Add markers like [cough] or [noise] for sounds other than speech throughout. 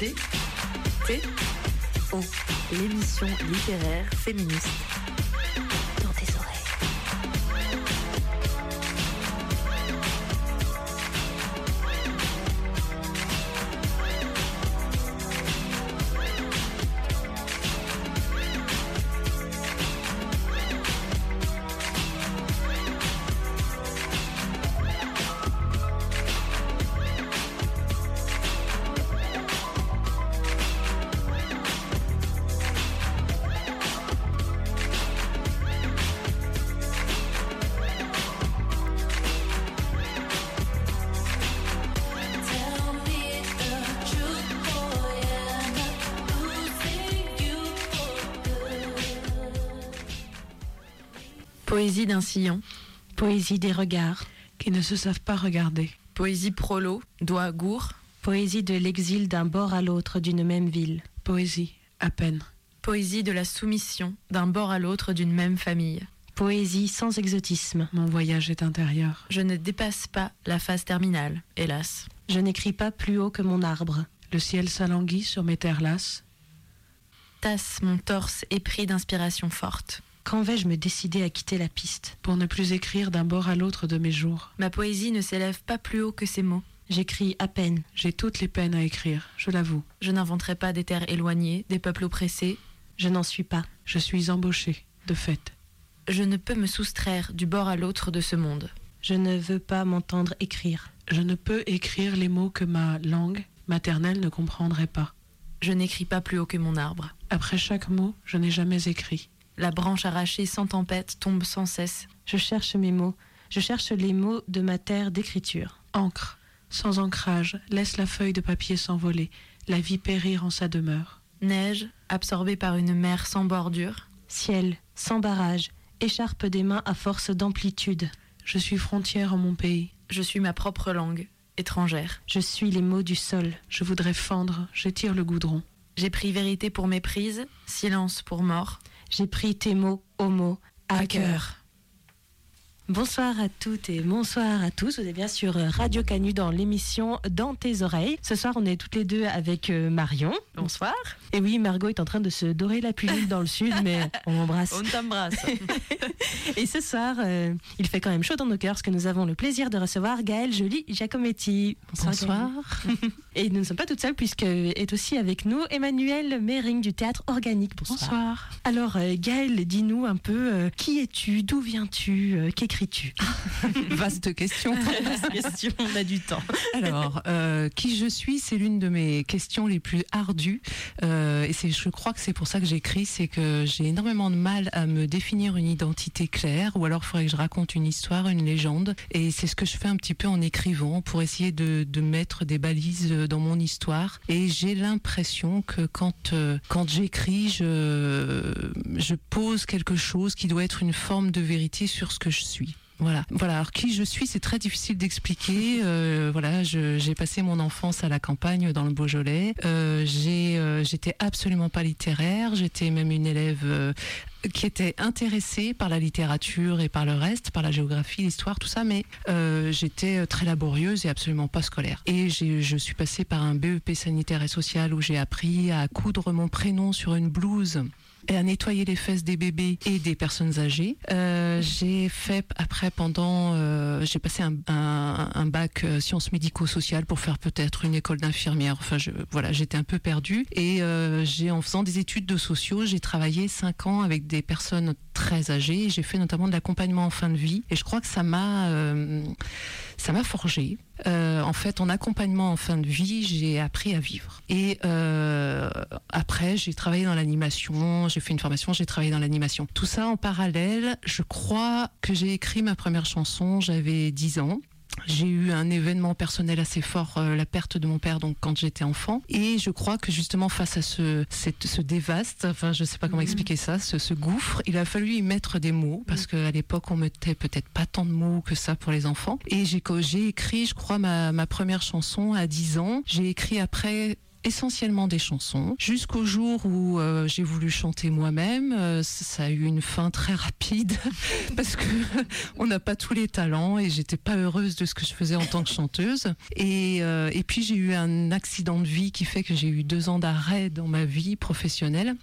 D T O l'émission littéraire féministe. Poésie d'un sillon. Poésie des regards. qui ne se savent pas regarder. Poésie prolo, doigt gourd. Poésie de l'exil d'un bord à l'autre d'une même ville. Poésie, à peine. Poésie de la soumission d'un bord à l'autre d'une même famille. Poésie sans exotisme. Mon voyage est intérieur. Je ne dépasse pas la phase terminale, hélas. Je n'écris pas plus haut que mon arbre. Le ciel s'alanguit sur mes terres lasses. Tasse mon torse épris d'inspiration forte. Quand vais-je me décider à quitter la piste Pour ne plus écrire d'un bord à l'autre de mes jours. Ma poésie ne s'élève pas plus haut que ces mots. J'écris à peine. J'ai toutes les peines à écrire, je l'avoue. Je n'inventerai pas des terres éloignées, des peuples oppressés. Je n'en suis pas. Je suis embauché, de fait. Je ne peux me soustraire du bord à l'autre de ce monde. Je ne veux pas m'entendre écrire. Je ne peux écrire les mots que ma langue maternelle ne comprendrait pas. Je n'écris pas plus haut que mon arbre. Après chaque mot, je n'ai jamais écrit. La branche arrachée sans tempête tombe sans cesse. Je cherche mes mots. Je cherche les mots de ma terre d'écriture. Encre, sans ancrage, laisse la feuille de papier s'envoler, la vie périr en sa demeure. Neige, absorbée par une mer sans bordure. Ciel, sans barrage, écharpe des mains à force d'amplitude. Je suis frontière en mon pays. Je suis ma propre langue, étrangère. Je suis les mots du sol. Je voudrais fendre, j'étire le goudron. J'ai pris vérité pour méprise, silence pour mort. J'ai pris tes mots, homo, à, À cœur. Bonsoir à toutes et bonsoir à tous. Vous êtes bien sur Radio Canu dans l'émission Dans tes oreilles. Ce soir, on est toutes les deux avec euh, Marion. Bonsoir. Et oui, Margot est en train de se dorer la pilule dans le sud, mais on l'embrasse. On t'embrasse. [laughs] Et ce soir, euh, il fait quand même chaud dans nos cœurs parce que nous avons le plaisir de recevoir Gaëlle Jolie Giacometti. Gaëlle. [laughs] Et nous ne sommes pas toutes seules puisque est aussi avec nous Emmanuel Mering du théâtre organique. Bonsoir. Bonsoir. Alors euh, Gaëlle, dis-nous un peu euh, qui es-tu, d'où viens-tu, euh, qu'écris-tu? [laughs] Vaste question. question, on a du temps. Alors, euh, qui je suis, c'est l'une de mes questions les plus ardues. Et c'est, je crois que c'est pour ça que j'écris, c'est que j'ai énormément de mal à me définir une identité claire, ou alors il faudrait que je raconte une histoire, une légende. Et c'est ce que je fais un petit peu en écrivant, pour essayer de, de mettre des balises dans mon histoire. Et j'ai l'impression que quand, euh, quand j'écris, je, je pose quelque chose qui doit être une forme de vérité sur ce que je suis. Voilà. Voilà. Alors qui je suis, c'est très difficile d'expliquer. Euh, voilà, j'ai passé mon enfance à la campagne dans le Beaujolais. Euh, j'ai, euh, j'étais absolument pas littéraire. J'étais même une élève euh, qui était intéressée par la littérature et par le reste, par la géographie, l'histoire, tout ça, mais euh, j'étais très laborieuse et absolument pas scolaire. Et je suis passée par un BEP sanitaire et social où j'ai appris à coudre mon prénom sur une blouse à nettoyer les fesses des bébés et des personnes âgées. Euh, j'ai fait après pendant, euh, j'ai passé un, un, bac euh, sciences médico-sociales pour faire peut-être une école d'infirmière. Enfin, je, voilà, j'étais un peu perdue et j'ai en faisant des études de sociaux, j'ai travaillé cinq ans avec des personnes très âgées. J'ai fait notamment de l'accompagnement en fin de vie et je crois que ça m'a, ça m'a forgé. Euh, en fait, en accompagnement en fin de vie, j'ai appris à vivre. Et euh, après, j'ai travaillé dans l'animation, j'ai fait une formation, j'ai travaillé dans l'animation. Tout ça en parallèle, je crois que j'ai écrit ma première chanson, j'avais 10 ans. J'ai eu un événement personnel assez fort, euh, la perte de mon père, donc quand j'étais enfant. Et je crois que justement face à ce, cette, ce dévaste, enfin je sais pas comment expliquer ça, ce, ce gouffre, il a fallu y mettre des mots parce qu'à l'époque on mettait peut-être pas tant de mots que ça pour les enfants. Et j'ai j'ai écrit, je crois, ma, ma première chanson à 10 ans. J'ai écrit après essentiellement des chansons, jusqu'au jour où euh, j'ai voulu chanter moi-même. Euh, ça a eu une fin très rapide [laughs] parce que [laughs] on n'a pas tous les talents et j'étais pas heureuse de ce que je faisais en tant que chanteuse. Et, euh, et puis j'ai eu un accident de vie qui fait que j'ai eu deux ans d'arrêt dans ma vie professionnelle.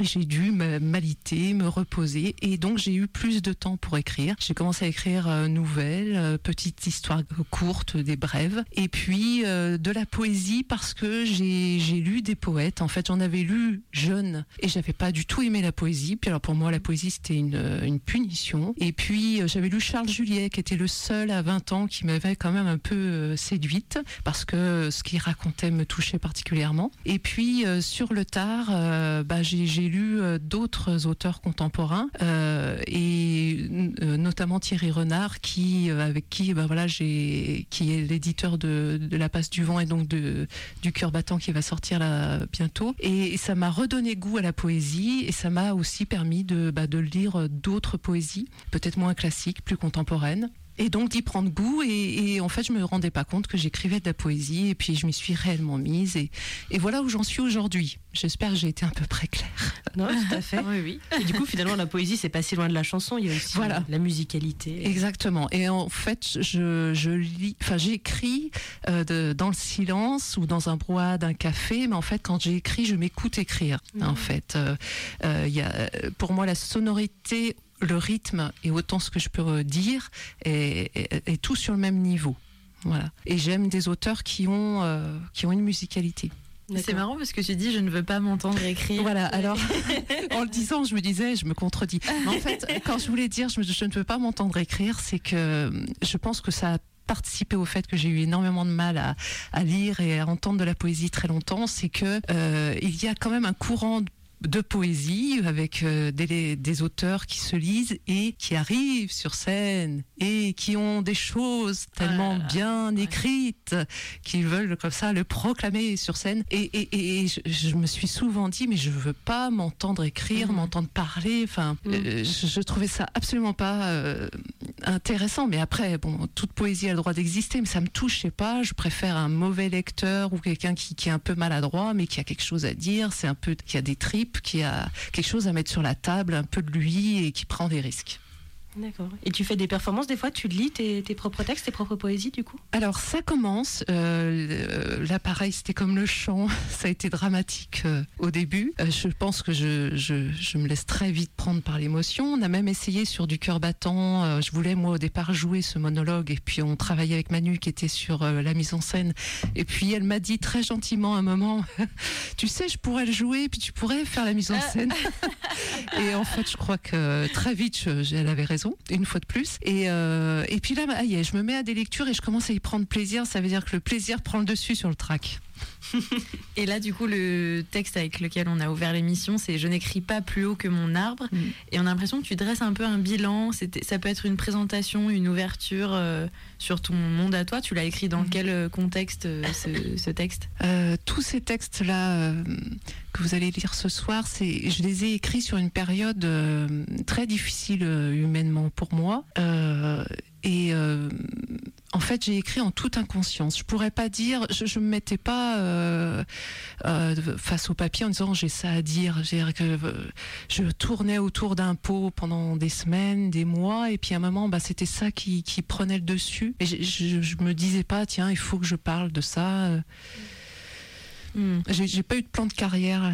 J'ai dû m'aliter, me reposer et donc j'ai eu plus de temps pour écrire. J'ai commencé à écrire euh, nouvelles, euh, petites histoires courtes, des brèves et puis euh, de la poésie parce que j'ai lu des poètes. En fait, j'en avais lu jeune et j'avais pas du tout aimé la poésie. Puis alors pour moi, la poésie c'était une, une punition. Et puis j'avais lu Charles Juliet qui était le seul à 20 ans qui m'avait quand même un peu séduite parce que ce qu'il racontait me touchait particulièrement. Et puis sur le tard, bah, j'ai j'ai lu euh, d'autres auteurs contemporains euh, et euh, notamment Thierry Renard qui avec qui bah, voilà j'ai qui est l'éditeur de, La Passe du Vent et donc de du cœur battant qui va sortir bientôt. Et, et ça m'a redonné goût à la poésie et ça m'a aussi permis de bah, de lire d'autres poésies peut-être moins classiques plus contemporaines et donc d'y prendre goût et, et en fait je me rendais pas compte que j'écrivais de la poésie et puis je m'y suis réellement mise et, et voilà où j'en suis aujourd'hui. J'espère que j'ai été à peu près claire. [laughs] Non, tout à fait. Oui, oui. Et du coup, finalement, la poésie, c'est pas si loin de la chanson. Il y a aussi Voilà. la musicalité. Exactement. Et en fait, je, je lis, enfin, j'écris euh, dans le silence ou dans un brouhaha d'un café. Mais en fait, quand j'écris, je m'écoute écrire. En fait, Euh, euh, il y a, pour moi, la sonorité, le rythme et autant ce que je peux euh, dire est, est- est tout sur le même niveau. Voilà. Et j'aime des auteurs qui ont, euh, qui ont une musicalité. C'est marrant parce que tu dis je ne veux pas m'entendre écrire. Voilà, alors [laughs] en le disant, je me disais, je me contredis. Mais en fait, quand je voulais dire je, ne veux pas m'entendre écrire, c'est que euh, je pense que ça a participé au fait que j'ai eu énormément de mal à, à lire et à entendre de la poésie très longtemps, c'est que euh, il y a quand même un courant de poésie avec euh, des, des auteurs qui se lisent et qui arrivent sur scène et qui ont des choses tellement Ah là. bien écrites qu'ils veulent comme ça le proclamer sur scène. Et, et, et je, je me suis souvent dit, mais je veux pas m'entendre écrire, Mhm. m'entendre parler. Enfin, euh, je, je trouvais ça absolument pas euh, intéressant. Mais après, bon, toute poésie a le droit d'exister, mais ça me touche, je sais pas. Je préfère un mauvais lecteur ou quelqu'un qui, qui est un peu maladroit, mais qui a quelque chose à dire. C'est un peu, qui a des tripes, qui a quelque chose à mettre sur la table, un peu de lui et qui prend des risques. D'accord. Et tu fais des performances des fois Tu lis tes, tes propres textes, tes propres poésies du coup? Alors ça commence. Euh, là pareil, c'était comme le chant. [laughs] Ça a été dramatique euh, au début. Euh, je pense que je, je, je me laisse très vite prendre par l'émotion. On a même essayé sur du cœur battant. Euh, je voulais moi au départ jouer ce monologue et puis on travaillait avec Manu qui était sur euh, la mise en scène. Et puis elle m'a dit très gentiment à un moment, [laughs] tu sais, je pourrais le jouer puis tu pourrais faire la mise en scène. [laughs] et en fait, je crois que très vite, je- elle avait raison, une fois de plus. Et, euh, et puis là, bah, je me mets à des lectures et je commence à y prendre plaisir. Ça veut dire que le plaisir prend le dessus sur le track. [laughs] Et là, du coup, le texte avec lequel on a ouvert l'émission, c'est Je n'écris pas plus haut que mon arbre. Mm. Et on a l'impression que tu dresses un peu un bilan. Ça peut être une présentation, une ouverture euh, sur ton monde à toi. Tu l'as écrit dans Mm. quel euh, contexte, euh, ce, ce texte? Euh, tous ces textes-là que vous allez lire ce soir, je les ai écrits sur une période très difficile humainement pour moi. Et euh, en fait, j'ai écrit en toute inconscience. Je pourrais pas dire, je, je me mettais pas euh, euh, face au papier en disant j'ai ça à dire. Que, je tournais autour d'un pot pendant des semaines, des mois, et puis à un moment, bah, c'était ça qui, qui prenait le dessus. Et je, je me disais pas, tiens, il faut que je parle de ça. euh, Mm. j'ai pas eu de plan de carrière,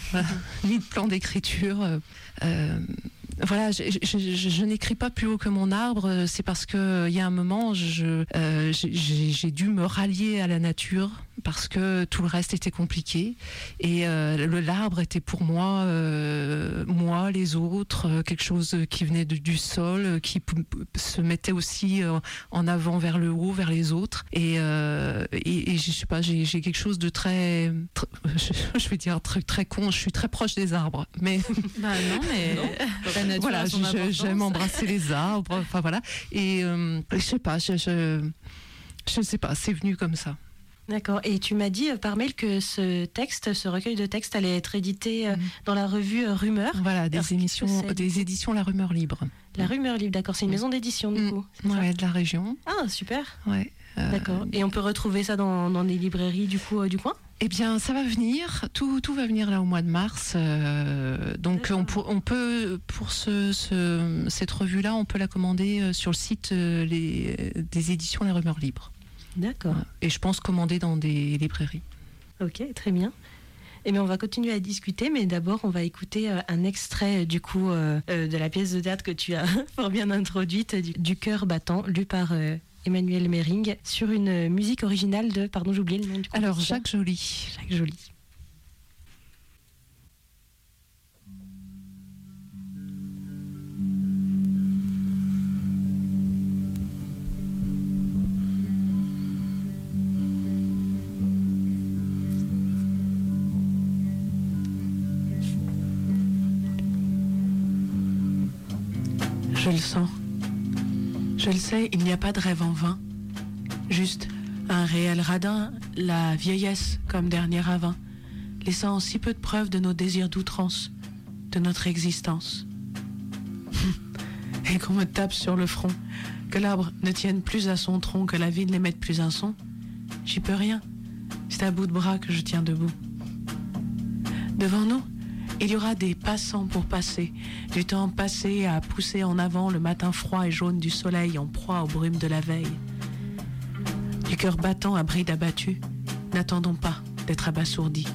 [laughs] ni de plan d'écriture. euh, voilà, je, je- je- je n'écris pas plus haut que mon arbre. euh, C'est parce que euh, il y a un moment, euh, j'ai dû me rallier à la nature parce que tout le reste était compliqué et euh, le l'arbre était pour moi, euh, moi, les autres, euh, quelque chose qui venait de- du sol, qui se mettait aussi euh, en avant vers le haut, vers les autres. Et, et, et je sais pas, j'ai quelque chose de très, tr- je, [laughs] je vais dire un truc très con. Je suis très proche des arbres, mais [laughs] Bah non, mais la nature voilà, j'aime embrasser les arbres. Enfin voilà. Et je sais pas, je, je, je sais pas, c'est venu comme ça. D'accord. Et tu m'as dit euh, par mail que ce texte, ce recueil de textes allait être édité euh, Mhm. dans la revue euh, Rumeur. Voilà, des émissions, des éditions La Rumeur Libre. La Rumeur Libre, d'accord. C'est une Mm. maison d'édition du Mm. coup. Ouais, de la région. Ah, super. Ouais. Euh, D'accord. Et on peut retrouver ça dans, dans des librairies du coup euh, du coin? Eh bien, ça va venir. Tout, tout va venir là au mois de mars. euh, donc, on, pour- on peut, pour ce, ce- cette revue-là, on peut la commander sur le site les- des éditions Les Rumeurs Libres. D'accord. Et je pense commander dans des librairies. Ok, très bien. Eh bien, on va continuer à discuter, mais d'abord, on va écouter euh, un extrait euh, du coup euh, de la pièce de théâtre que tu as [laughs] fort bien introduite, du, du cœur battant, lu par euh, Emmanuel Mering, sur une musique originale de, pardon, j'ai oublié le nom du Alors, compositeur. Jacques Joly. Jacques Joly. Sens. Je le sais, il n'y a pas de rêve en vain. Juste un réel radin, la vieillesse comme dernier ravin, laissant si peu de preuves de nos désirs d'outrance, de notre existence. [laughs] Et qu'on me tape sur le front, que l'arbre ne tienne plus à son tronc, que la vie ne l'émette plus un son, j'y peux rien. C'est à bout de bras que je tiens debout. Devant nous, il y aura des passants pour passer, du temps passé à pousser en avant le matin froid et jaune du soleil en proie aux brumes de la veille. Du cœur battant à bride abattue, n'attendons pas d'être abasourdis.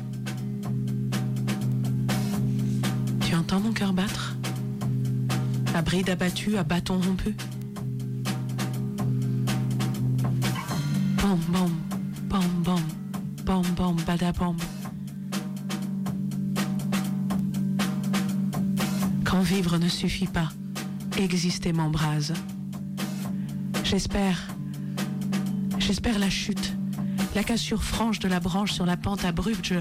Tu entends mon cœur battre? À bride abattue, à bâton rompu Bam bam. Ne suffit pas, exister m'embrase. J'espère, j'espère la chute, la cassure franche de la branche sur la pente abrupte. Je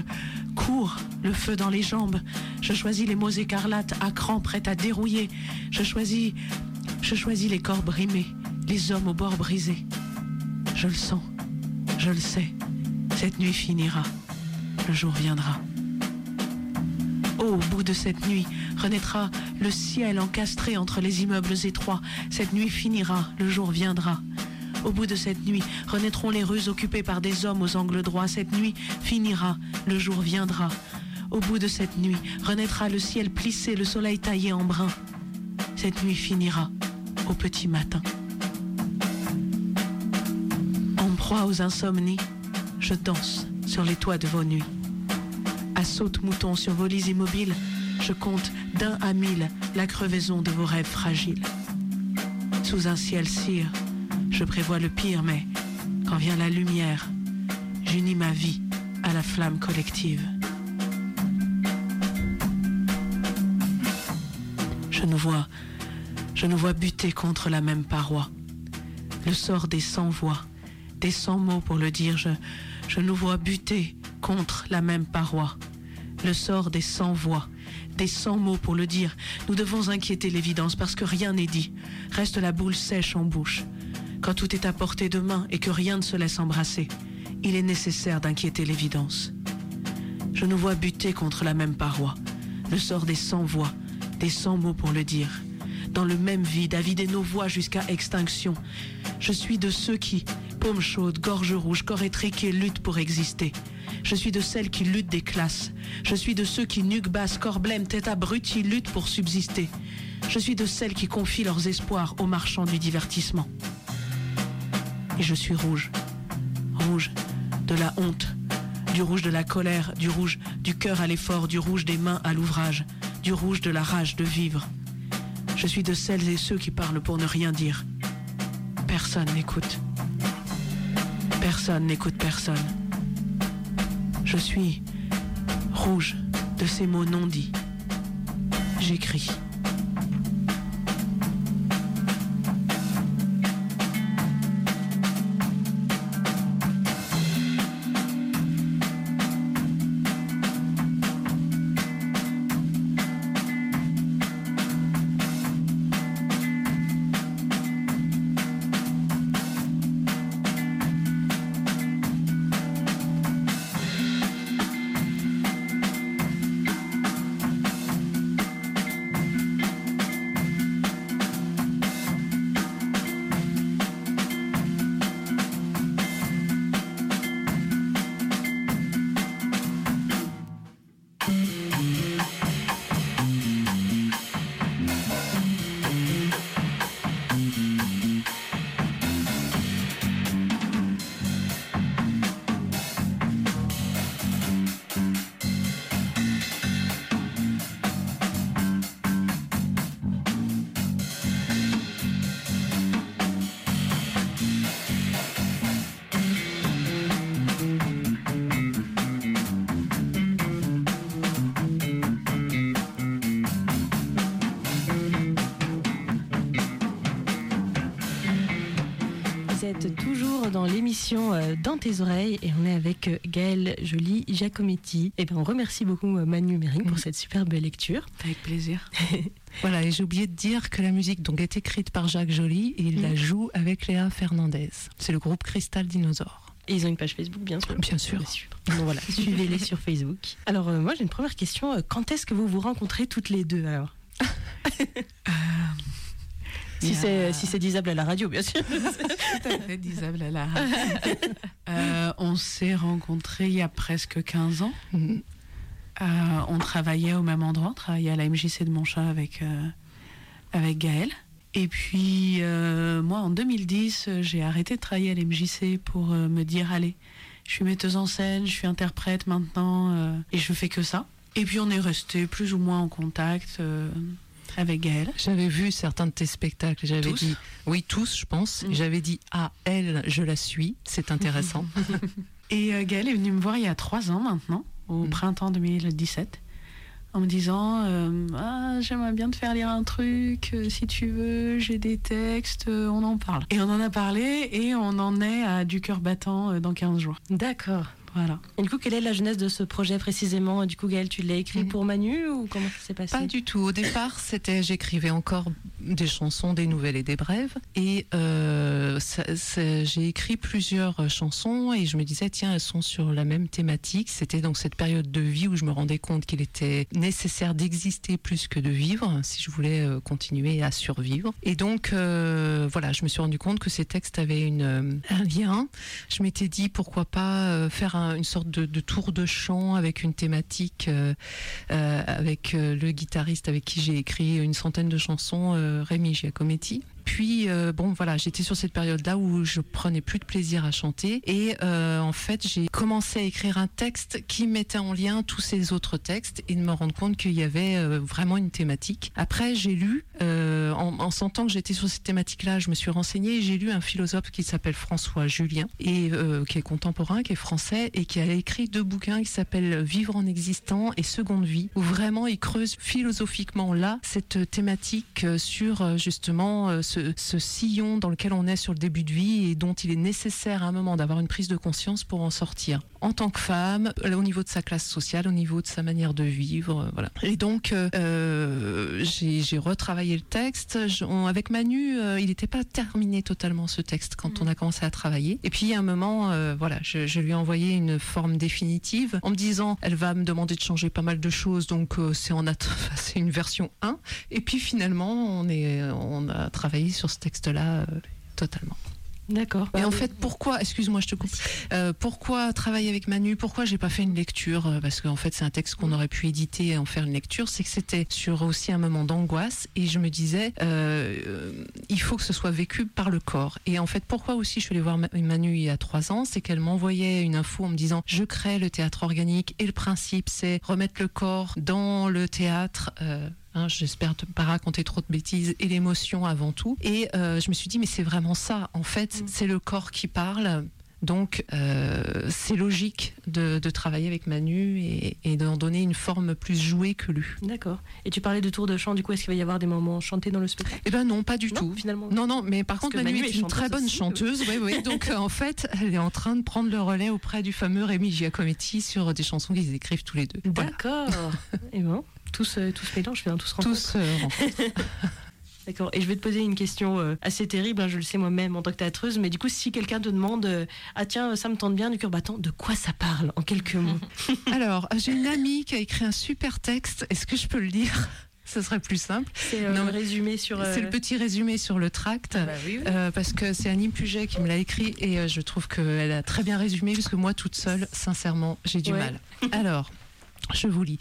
cours, le feu dans les jambes. Je choisis les mots écarlates, à cran, prêts à dérouiller. Je choisis, je choisis les corps brimés, les hommes au bord brisé. Je le sens, je le sais. Cette nuit finira, le jour viendra. Oh, au bout de cette nuit, renaîtra le ciel encastré entre les immeubles étroits. Cette nuit finira, le jour viendra. Au bout de cette nuit, renaîtront les rues occupées par des hommes aux angles droits. Cette nuit finira, le jour viendra. Au bout de cette nuit, renaîtra le ciel plissé, le soleil taillé en brun. Cette nuit finira, au petit matin. En proie aux insomnies, je danse sur les toits de vos nuits. À saute-mouton sur vos lits immobiles, je compte d'un à mille la crevaison de vos rêves fragiles. Sous un ciel cire, je prévois le pire, mais quand vient la lumière, j'unis ma vie à la flamme collective. Je nous vois, je nous vois buter contre la même paroi. Le sort des cent voix, des cent mots pour le dire, je, je nous vois buter contre la même paroi. Le sort des cent voix, des cent mots pour le dire. Nous devons inquiéter l'évidence parce que rien n'est dit. Reste la boule sèche en bouche. Quand tout est à portée de main et que rien ne se laisse embrasser, il est nécessaire d'inquiéter l'évidence. Je nous vois buter contre la même paroi. Le sort des cent voix, des cent mots pour le dire. Dans le même vide, à vider nos voix jusqu'à extinction. Je suis de ceux qui, paume chaude, gorge rouge, corps étriqué, luttent pour exister. Je suis de celles qui luttent des classes. Je suis de ceux qui, nuque basse, corps blême, tête abrutie, luttent pour subsister. Je suis de celles qui confient leurs espoirs aux marchands du divertissement. Et je suis rouge. Rouge de la honte, du rouge de la colère, du rouge du cœur à l'effort, du rouge des mains à l'ouvrage, du rouge de la rage de vivre. Je suis de celles et ceux qui parlent pour ne rien dire. Personne n'écoute. Personne n'écoute personne. Je suis rouge de ces mots non dits. J'écris. L'émission euh, Dans tes oreilles et on est avec euh, Gaëlle Jolie Giacometti. Et ben on remercie beaucoup euh, Manu Mering pour cette superbe lecture. Avec plaisir. [laughs] Voilà, et j'ai oublié de dire que la musique donc est écrite par Jacques Joly et il la joue avec Léa Fernandez. C'est le groupe Crystal Dinosaure. Et ils ont une page Facebook, bien sûr. Bien sûr. Donc voilà, [laughs] suivez-les sur Facebook. Alors euh, moi j'ai une première question. Quand est-ce que vous vous rencontrez toutes les deux alors? [laughs] Si c'est si c'est disable à la radio, bien sûr. [laughs] Tout à fait disable à la radio. [laughs] Euh, on s'est rencontrés il y a presque 15 ans. Mhm. Euh, on travaillait au même endroit, on travaillait à la MJC de Montchat avec, euh, avec Gaël. Et puis, euh, moi, en 2010, euh, j'ai arrêté de travailler à la MJC pour euh, me dire, allez, je suis metteuse en scène, je suis interprète maintenant, euh, et je fais que ça. Et puis, on est resté plus ou moins en contact euh, avec Gaël. J'avais vu certains de tes spectacles. J'avais dit, oui, tous, je pense. Mm. J'avais dit, ah, elle, je la suis. C'est intéressant. [laughs] [laughs] Et euh, Gaël est venu me voir il y a trois ans maintenant, au Mhm. printemps 2017, en me disant euh, ah, J'aimerais bien te faire lire un truc, euh, si tu veux, j'ai des textes, euh, on en parle. Et on en a parlé et on en est à du cœur battant euh, dans 15 jours. D'accord. Voilà. Et du coup, quelle est la jeunesse de ce projet précisément? Du coup, Gaëlle, tu l'as écrit Mhm. pour Manu ou comment ça s'est passé? Pas du tout. Au départ, c'était j'écrivais encore des chansons, des nouvelles et des brèves. Et euh, j'ai écrit plusieurs chansons et je me disais tiens elles sont sur la même thématique. C'était donc cette période de vie où je me rendais compte qu'il était nécessaire d'exister plus que de vivre si je voulais euh, continuer à survivre. Et donc euh, voilà, je me suis rendu compte que ces textes avaient une, un lien. Je m'étais dit pourquoi pas faire un- une sorte de, tour de chant avec une thématique. euh, euh, avec euh, le guitariste avec qui j'ai écrit une centaine de chansons, Rémi Giacometti. Puis euh, bon voilà, j'étais sur cette période-là où je prenais plus de plaisir à chanter et euh, en fait j'ai commencé à écrire un texte qui mettait en lien tous ces autres textes et de me rendre compte qu'il y avait euh, vraiment une thématique. Après j'ai lu, euh, en, en sentant que j'étais sur cette thématique-là, je me suis renseignée et j'ai lu un philosophe qui s'appelle François Julien et qui est contemporain, qui est français et qui a écrit deux bouquins qui s'appellent Vivre en existant et Seconde vie, où vraiment il creuse philosophiquement là cette thématique sur justement euh, ce, sillon dans lequel on est sur le début de vie et dont il est nécessaire à un moment d'avoir une prise de conscience pour en sortir. En tant que femme, euh, au niveau de sa classe sociale, au niveau de sa manière de vivre, euh, voilà. Et donc euh, j'ai retravaillé le texte. Je- on- avec Manu, euh, il n'était pas terminé totalement ce texte quand on a commencé à travailler. Et puis à un moment, euh, voilà, je, je lui ai envoyé une forme définitive en me disant, elle va me demander de changer pas mal de choses, donc c'est en [laughs] c'est une version 1. Et puis finalement, on est, on a travaillé sur ce texte-là. Totalement. D'accord. Et en fait, pourquoi, excuse-moi, je te coupe, euh, pourquoi travailler avec Manu? Pourquoi j'ai pas fait une lecture? Euh, Parce qu'en fait, c'est un texte qu'on aurait pu éditer et en faire une lecture. C'est que c'était sur aussi un moment d'angoisse et je me disais, euh, il faut que ce soit vécu par le corps. Et en fait, pourquoi aussi je suis allée voir Ma- Manu il y a trois ans C'est qu'elle m'envoyait une info en me disant, je crée le théâtre organique et le principe, c'est remettre le corps dans le théâtre. Hein, J'espère ne pas raconter trop de bêtises et l'émotion avant tout. Et euh, je me suis dit, mais c'est vraiment ça. En fait, c'est le corps qui parle. Donc, euh, c'est logique de, de travailler avec Manu et, et d'en donner une forme plus jouée que lue. D'accord. Et tu parlais de tour de chant, du coup, est-ce qu'il va y avoir des moments chantés dans le spectacle? Eh ben non, pas du Non, tout. finalement. Non, non, mais par Parce contre, Manu, est, une très bonne aussi, chanteuse. Oui, oui. Donc, euh, en fait, elle est en train de prendre le relais auprès du fameux Rémi Giacometti sur des chansons qu'ils écrivent tous les deux. Voilà. D'accord. [laughs] Et bon, tous, euh, tous mélange, enfin, tous rencontres. Tous euh. [laughs] D'accord. Et je vais te poser une question euh, assez terrible, hein, je le sais moi-même en tant que théâtreuse, mais du coup, si quelqu'un te demande euh, Ah tiens, ça me tente bien du cœur battant, de quoi ça parle en quelques mots? [laughs] Alors, j'ai une amie qui a écrit un super texte. Est-ce que je peux le lire? [laughs] Ce serait plus simple. C'est euh, le mais résumé sur. euh, C'est le petit résumé sur le tract. bah oui, oui. Euh, parce que c'est Annie Puget qui me l'a écrit et euh, je trouve qu'elle a très bien résumé parce que moi toute seule, sincèrement, j'ai du Ouais. mal. Alors, je vous lis.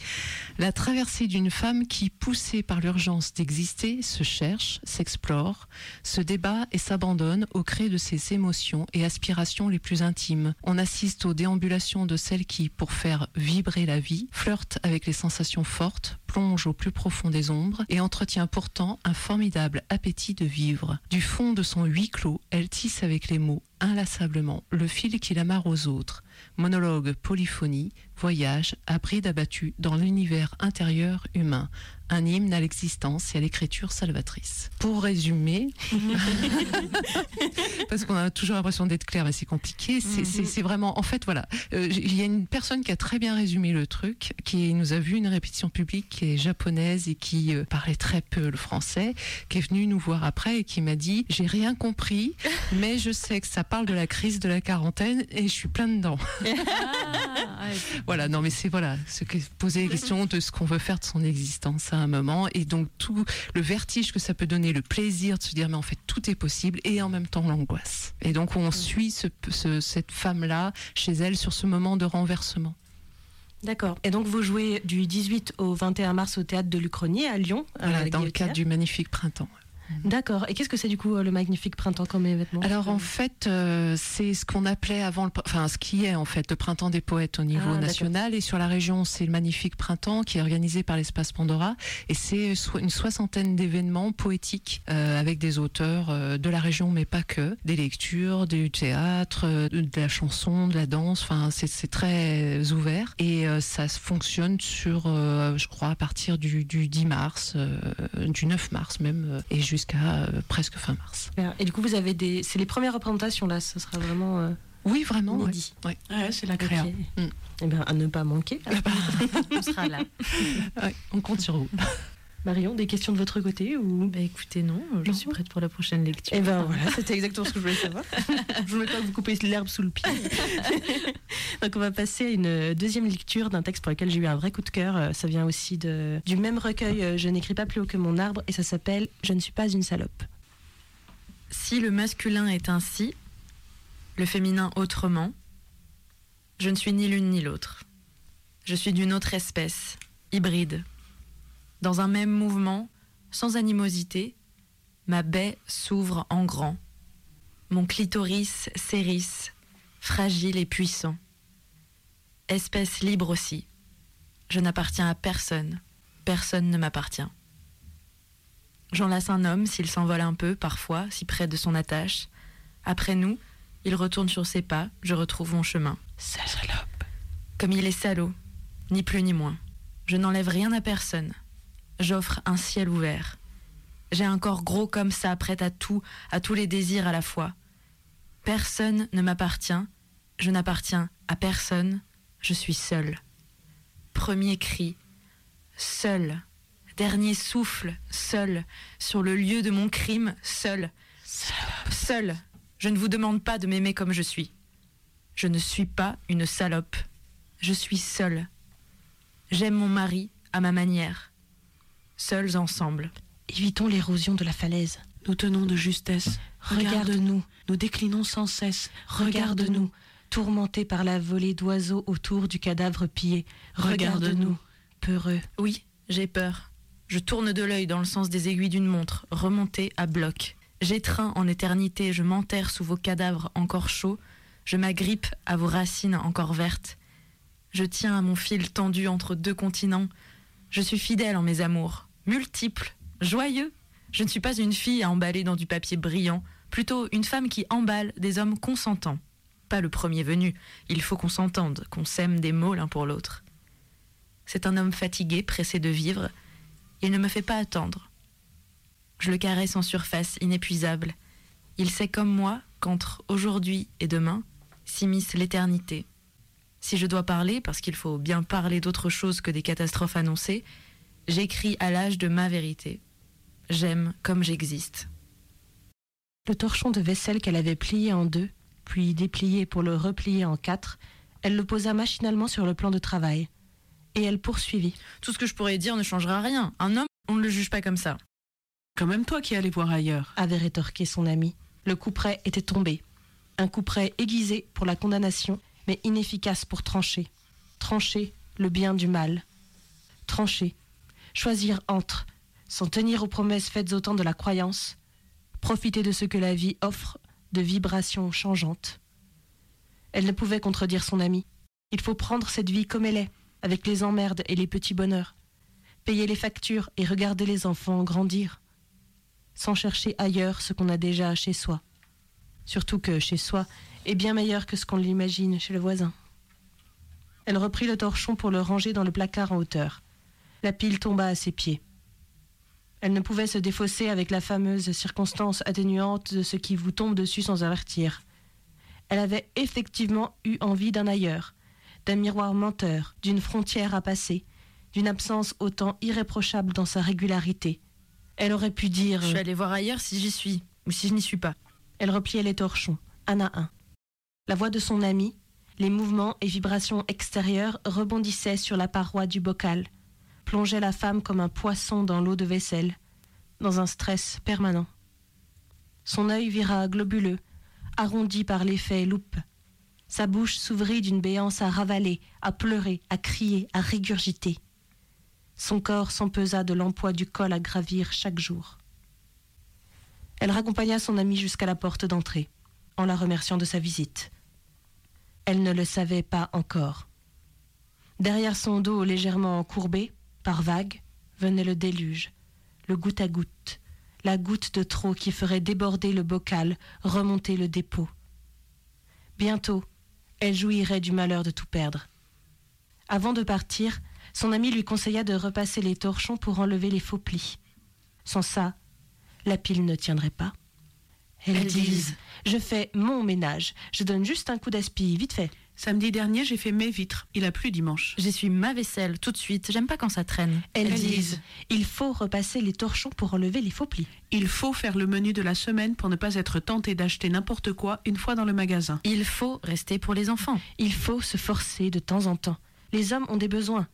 La traversée d'une femme qui, poussée par l'urgence d'exister, se cherche, s'explore, se débat et s'abandonne au cré de ses émotions et aspirations les plus intimes. On assiste aux déambulations de celle qui, pour faire vibrer la vie, flirte avec les sensations fortes, plonge au plus profond des ombres et entretient pourtant un formidable appétit de vivre. Du fond de son huis clos, elle tisse avec les mots inlassablement le fil qui l'amarre aux autres. Monologue, polyphonie, voyage, à bride abattue dans l'univers intérieur humain. Un hymne à l'existence et à l'écriture salvatrice. Pour résumer, [laughs] parce qu'on a toujours l'impression d'être clair, mais c'est compliqué. C'est c'est vraiment, en fait, voilà, Euh, il y a une personne qui a très bien résumé le truc, qui nous a vu une répétition publique qui est japonaise et qui euh, parlait très peu le français, qui est venue nous voir après et qui m'a dit j'ai rien compris, mais je sais que ça parle de la crise de la quarantaine et je suis plein dedans. [laughs] Voilà, non, mais c'est voilà, ce que poser les questions de ce qu'on veut faire de son existence à un moment, et donc tout le vertige que ça peut donner, le plaisir de se dire mais en fait tout est possible, et en même temps l'angoisse. Et donc on suit ce- ce- cette femme-là chez elle sur ce moment de renversement. D'accord. Et donc vous jouez du 18 au 21 mars au théâtre de Lucronier à Lyon. Voilà, dans le cadre du magnifique printemps. D'accord. Et qu'est-ce que c'est du coup euh, le magnifique printemps comme événement Alors en fait, euh, c'est ce qu'on appelait avant, le, enfin ce qui est en fait le printemps des poètes au niveau Ah, national. Et sur la région, c'est le magnifique printemps qui est organisé par l'espace Pandora. Et c'est so- une soixantaine d'événements poétiques euh, avec des auteurs euh, de la région, mais pas que, des lectures, du théâtre, euh, de la chanson, de la danse. Enfin, c'est très ouvert. Et euh, ça fonctionne sur, euh, je crois, à partir du, du 10 mars, euh, du 9 mars même, euh, et jusqu'à euh, presque fin mars. Et du coup vous avez des, c'est les premières représentations là. Ce sera vraiment euh, Oui, vraiment. ouais. inédit. Ouais, c'est la créa. Ok. Mm. Eh bien à ne pas manquer. [laughs] On sera là. [laughs] Ouais, on compte sur vous. Marion, des questions de votre côté ou Bah écoutez, non, je Non. suis prête pour la prochaine lecture. Eh ben voilà, c'était exactement ce que je voulais savoir. [laughs] je voulais pas vous couper l'herbe sous le pied. [laughs] Donc on va passer à une deuxième lecture d'un texte pour lequel j'ai eu un vrai coup de cœur. Ça vient aussi de, du même recueil euh, Je n'écris pas plus haut que mon arbre et ça s'appelle Je ne suis pas une salope. Si le masculin est ainsi, le féminin autrement, je ne suis ni l'une ni l'autre. Je suis d'une autre espèce, hybride. Dans un même mouvement, sans animosité, ma baie s'ouvre en grand. Mon clitoris s'érisse, fragile et puissant. Espèce libre aussi. Je n'appartiens à personne. Personne ne m'appartient. J'enlace un homme s'il s'envole un peu, parfois, si près de son attache. Après nous, il retourne sur ses pas, je retrouve mon chemin. Salope. Comme il est salaud, ni plus ni moins. Je n'enlève rien à personne. J'offre un ciel ouvert. J'ai un corps gros comme ça, prêt à tout, à tous les désirs à la fois. Personne ne m'appartient, je n'appartiens à personne, je suis seul. Premier cri, seul. Dernier souffle, seul. Sur le lieu de mon crime, seul. Seul. Je ne vous demande pas de m'aimer comme je suis. Je ne suis pas une salope. Je suis seule. J'aime mon mari à ma manière. Seuls ensemble. Évitons l'érosion de la falaise. Nous tenons de justesse. Regarde-nous, Nous déclinons sans cesse. regarde-nous, tourmentés par la volée d'oiseaux autour du cadavre pillé. Regarde-nous, peureux. Oui, j'ai peur. Je tourne de l'œil dans le sens des aiguilles d'une montre, remontée à bloc. J'étreins en éternité, je m'enterre sous vos cadavres encore chauds, je m'agrippe à vos racines encore vertes. Je tiens à mon fil tendu entre deux continents. Je suis fidèle en mes amours, multiples, joyeux. Je ne suis pas une fille à emballer dans du papier brillant, plutôt une femme qui emballe des hommes consentants. Pas le premier venu, il faut qu'on s'entende, qu'on sème des mots l'un pour l'autre. C'est un homme fatigué, pressé de vivre. Il ne me fait pas attendre. Je le caresse en surface, inépuisable. Il sait comme moi qu'entre aujourd'hui et demain s'immisce l'éternité. Si je dois parler, parce qu'il faut bien parler d'autre chose que des catastrophes annoncées, j'écris à l'âge de ma vérité. J'aime comme j'existe. Le torchon de vaisselle qu'elle avait plié en deux, puis déplié pour le replier en quatre, elle le posa machinalement sur le plan de travail. Et elle poursuivit. Tout ce que je pourrais dire ne changera rien. Un homme, on ne le juge pas comme ça. Quand même toi qui allais voir ailleurs. avait rétorqué son ami. Le couperet était tombé. Un couperet aiguisé pour la condamnation, mais inefficace pour trancher. Trancher le bien du mal. Trancher. Choisir entre, s'en tenir aux promesses faites au temps de la croyance, profiter de ce que la vie offre de vibrations changeantes. Elle ne pouvait contredire son ami. Il faut prendre cette vie comme elle est, avec les emmerdes et les petits bonheurs. Payer les factures et regarder les enfants grandir sans chercher ailleurs ce qu'on a déjà chez soi. Surtout que chez soi est bien meilleur que ce qu'on l'imagine chez le voisin. Elle reprit le torchon pour le ranger dans le placard en hauteur. La pile tomba à ses pieds. Elle ne pouvait se défausser avec la fameuse circonstance atténuante de ce qui vous tombe dessus sans avertir. Elle avait effectivement eu envie d'un ailleurs, d'un miroir menteur, d'une frontière à passer, d'une absence autant irréprochable dans sa régularité. Elle aurait pu dire... Je suis allée voir ailleurs si j'y suis, ou si je n'y suis pas. Elle repliait les torchons, un à un. La voix de son ami, les mouvements et vibrations extérieures rebondissaient sur la paroi du bocal, plongeaient la femme comme un poisson dans l'eau de vaisselle, dans un stress permanent. Son œil vira globuleux, arrondi par l'effet loupe. Sa bouche s'ouvrit d'une béance à ravaler, à pleurer, à crier, à régurgiter. Son corps s'empesa de l'emploi du col à gravir chaque jour. Elle raccompagna son amie jusqu'à la porte d'entrée, en la remerciant de sa visite. Elle ne le savait pas encore. Derrière son dos légèrement courbé, par vagues, venait le déluge, le goutte à goutte, la goutte de trop qui ferait déborder le bocal, remonter le dépôt. Bientôt, elle jouirait du malheur de tout perdre. Avant de partir, son ami lui conseilla de repasser les torchons pour enlever les faux plis. Sans ça, la pile ne tiendrait pas. Elles, Elles disent, disent, Je fais mon ménage, je donne juste un coup d'aspi, vite fait. Samedi dernier, j'ai fait mes vitres. Il a plu dimanche. J'essuie ma vaisselle tout de suite, j'aime pas quand ça traîne. Elles, Elles disent, disent, Il faut repasser les torchons pour enlever les faux plis. Il faut faire le menu de la semaine pour ne pas être tenté d'acheter n'importe quoi une fois dans le magasin. Il faut rester pour les enfants. Il faut se forcer de temps en temps. Les hommes ont des besoins.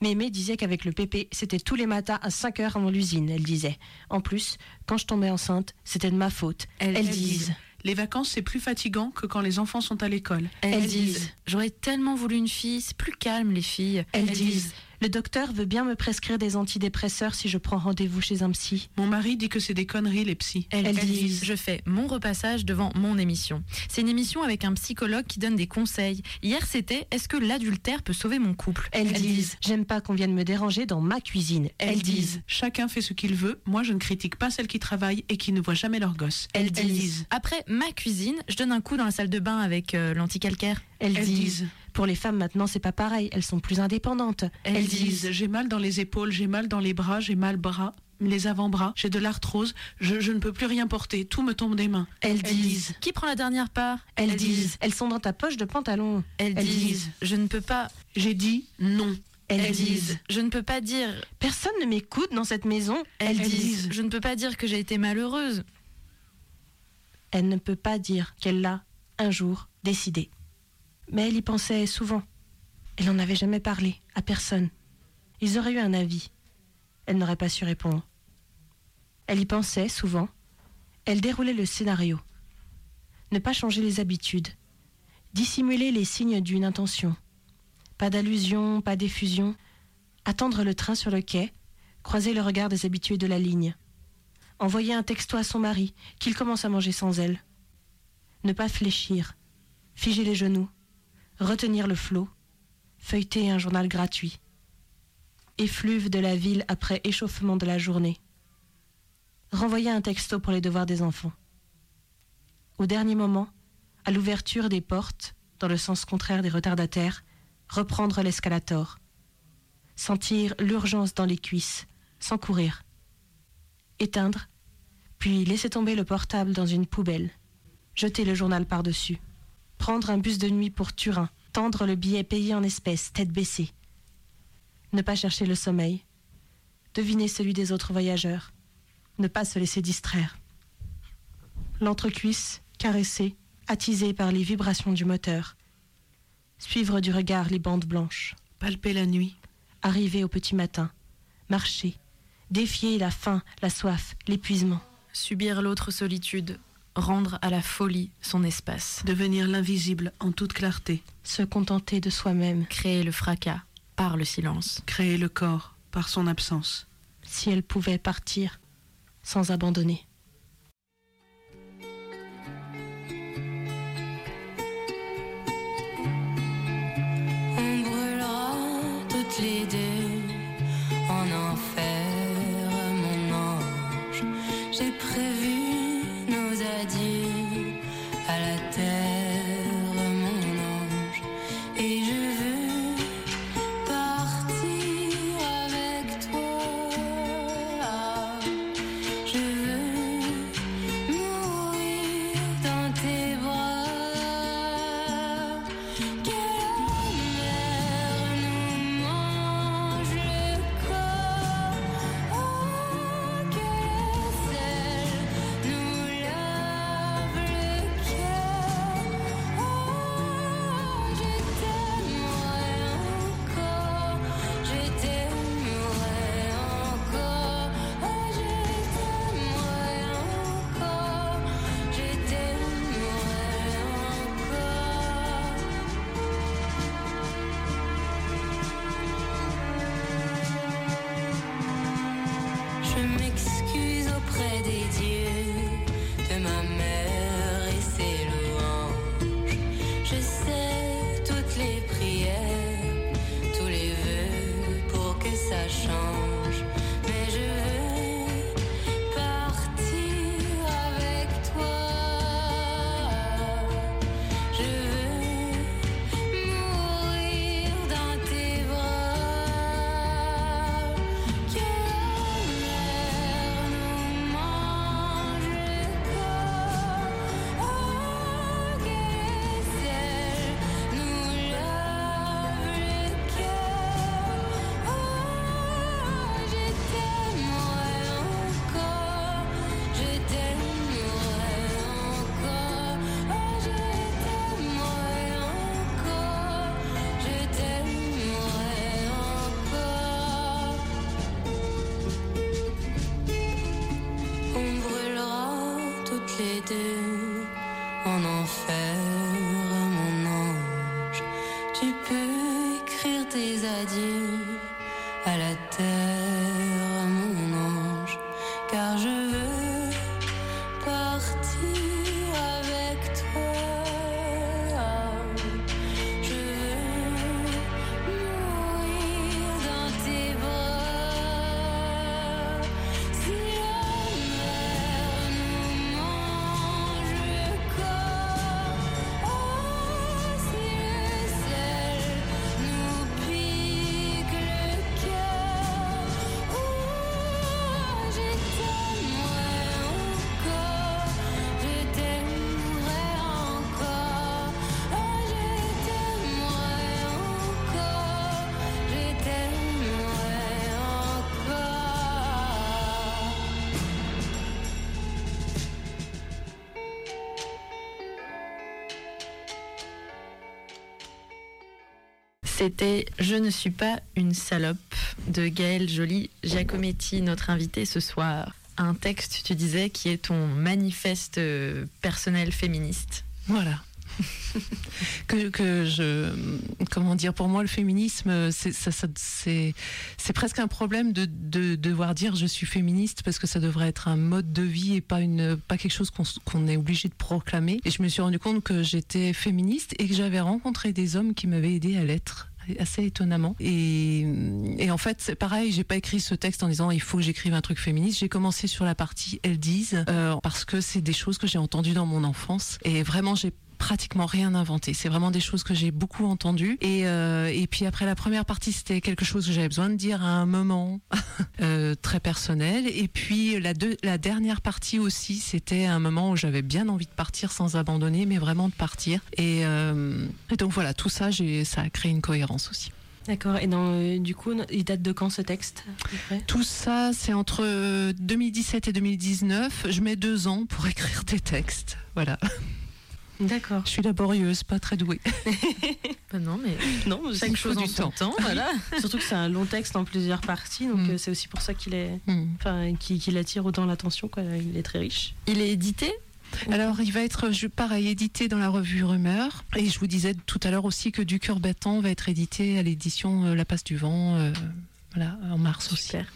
Mémé disait qu'avec le pépé, c'était tous les matins à 5 heures avant l'usine, elle disait. En plus, quand je tombais enceinte, c'était de ma faute. Elles Elles, disent, disent. Les vacances, c'est plus fatigant que quand les enfants sont à l'école. Elles, Elles disent, disent. J'aurais tellement voulu une fille, c'est plus calme les filles. Elles, disent. Le docteur veut bien me prescrire des antidépresseurs si je prends rendez-vous chez un psy. Mon mari dit que c'est des conneries, les psys. Elles, Elles disent, disent. Je fais mon repassage devant mon émission. C'est une émission avec un psychologue qui donne des conseils. Hier, c'était Est-ce que l'adultère peut sauver mon couple? Elles, Elles disent. J'aime pas qu'on vienne me déranger dans ma cuisine. Elles, disent. Chacun fait ce qu'il veut. Moi, je ne critique pas celles qui travaillent et qui ne voient jamais leurs gosses. Elles disent. Après ma cuisine, je donne un coup dans la salle de bain avec euh, l'anticalcaire. Elles, Elles disent. disent. Pour les femmes maintenant, c'est pas pareil. Elles sont plus indépendantes. Elles Elles disent. disent J'ai mal dans les épaules, j'ai mal dans les bras, j'ai mal bras, les avant-bras, j'ai de l'arthrose, je, je ne peux plus rien porter, tout me tombe des mains. Elles, Elles disent. Qui prend la dernière part? Elles, disent. Elles sont dans ta poche de pantalon. Elles, Elles disent. disent. Je ne peux pas. J'ai dit non. Elles, Elles disent. disent. Je ne peux pas dire. Personne ne m'écoute dans cette maison. Elles, Elles disent. disent. Je ne peux pas dire que j'ai été malheureuse. Elle ne peut pas dire qu'elle l'a, un jour, décidé. Mais elle y pensait souvent. Elle n'en avait jamais parlé, à personne. Ils auraient eu un avis. Elle n'aurait pas su répondre. Elle y pensait souvent. Elle déroulait le scénario. Ne pas changer les habitudes. Dissimuler les signes d'une intention. Pas d'allusion, pas d'effusion. Attendre le train sur le quai. Croiser le regard des habitués de la ligne envoyer un texto à son mari, qu'il commence à manger sans elle. Ne pas fléchir, figer les genoux, retenir le flot, feuilleter un journal gratuit. Effluve de la ville après échauffement de la journée. Renvoyer un texto pour les devoirs des enfants. Au dernier moment, à l'ouverture des portes, dans le sens contraire des retardataires, reprendre l'escalator. Sentir l'urgence dans les cuisses, sans courir éteindre, puis laisser tomber le portable dans une poubelle, jeter le journal par-dessus, prendre un bus de nuit pour Turin, tendre le billet payé en espèces, tête baissée, ne pas chercher le sommeil, deviner celui des autres voyageurs, ne pas se laisser distraire. L'entrecuisse, caressée, attisée par les vibrations du moteur, suivre du regard les bandes blanches, Palper la nuit. arriver au petit matin, marcher, défier la faim, la soif, l'épuisement. Subir l'autre solitude. Rendre à la folie son espace. Devenir l'invisible en toute clarté. se contenter de soi-même. Créer le fracas par le silence. Créer le corps par son absence. Si elle pouvait partir sans abandonner. C'était Je ne suis pas une salope de Gaëlle Joly Giacometti, notre invité ce soir. Un texte, tu disais, qui est ton manifeste euh, personnel féministe. Voilà. [laughs] que, que je comment dire pour moi le féminisme c'est ça, ça- c'est c'est presque un problème de, de devoir dire je suis féministe parce que ça devrait être un mode de vie et pas une pas quelque chose qu'on qu'on est obligé de proclamer et je me suis rendu compte que j'étais féministe et que j'avais rencontré des hommes qui m'avaient aidé à l'être assez étonnamment. Et, et en fait c'est pareil j'ai pas écrit ce texte en disant il faut que j'écrive un truc féministe. J'ai commencé sur la partie elles disent euh, parce que c'est des choses que j'ai entendues dans mon enfance. Et vraiment j'ai pratiquement rien inventé. C'est vraiment des choses que j'ai beaucoup entendues. Et, euh, et puis après la première partie, c'était quelque chose que j'avais besoin de dire à un moment [laughs] euh, très personnel. Et puis la, deux, la dernière partie aussi, c'était un moment où j'avais bien envie de partir sans abandonner, mais vraiment de partir. Et, euh, et donc voilà, tout ça, ça a créé une cohérence aussi. D'accord. Et dans, euh, du coup, il date de quand ce texte Tout ça, c'est entre euh, 2017 et 2019. Je mets deux ans pour [laughs] écrire des textes. Voilà. D'accord. Je suis laborieuse, pas très douée. [laughs] Bah non, mais [laughs] Non, chaque chose en son temps, voilà. [laughs] Surtout que c'est un long texte en plusieurs parties, donc Mm. euh, c'est aussi pour ça qu'il est, Hmm. enfin, qu'il qu'il attire autant l'attention. Il est très riche. Il est édité? Alors, il va être, je, pareil, édité dans la revue Rumeur. Et je vous disais tout à l'heure aussi que Du cœur battant va être édité à l'édition euh, La Passe du Vent, euh, voilà, en mars aussi. Super.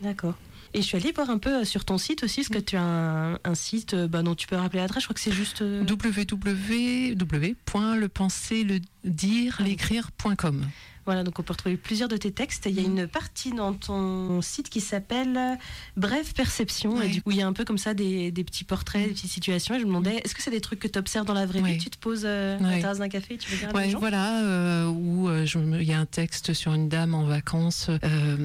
D'accord. Et je suis allée voir un peu euh, sur ton site aussi, parce que tu as un, un site euh, bah, dont tu peux rappeler l'adresse. Je crois que c'est juste. euh, www.lepenser-le-dire-l'écrire.com. Voilà, donc on peut retrouver plusieurs de tes textes. Et Il y a Mhm. une partie dans ton site qui s'appelle euh, Brève Perception, Ouais. et du coup, il y a un peu comme ça des, des petits portraits, Mhm. des petites situations. Et je me demandais, est-ce que c'est des trucs que tu observes dans la vraie Ouais. vie Tu te poses euh, à la terrasse d'un café et tu regardes les gens voilà, euh, où il y a un texte sur une dame en vacances. Euh,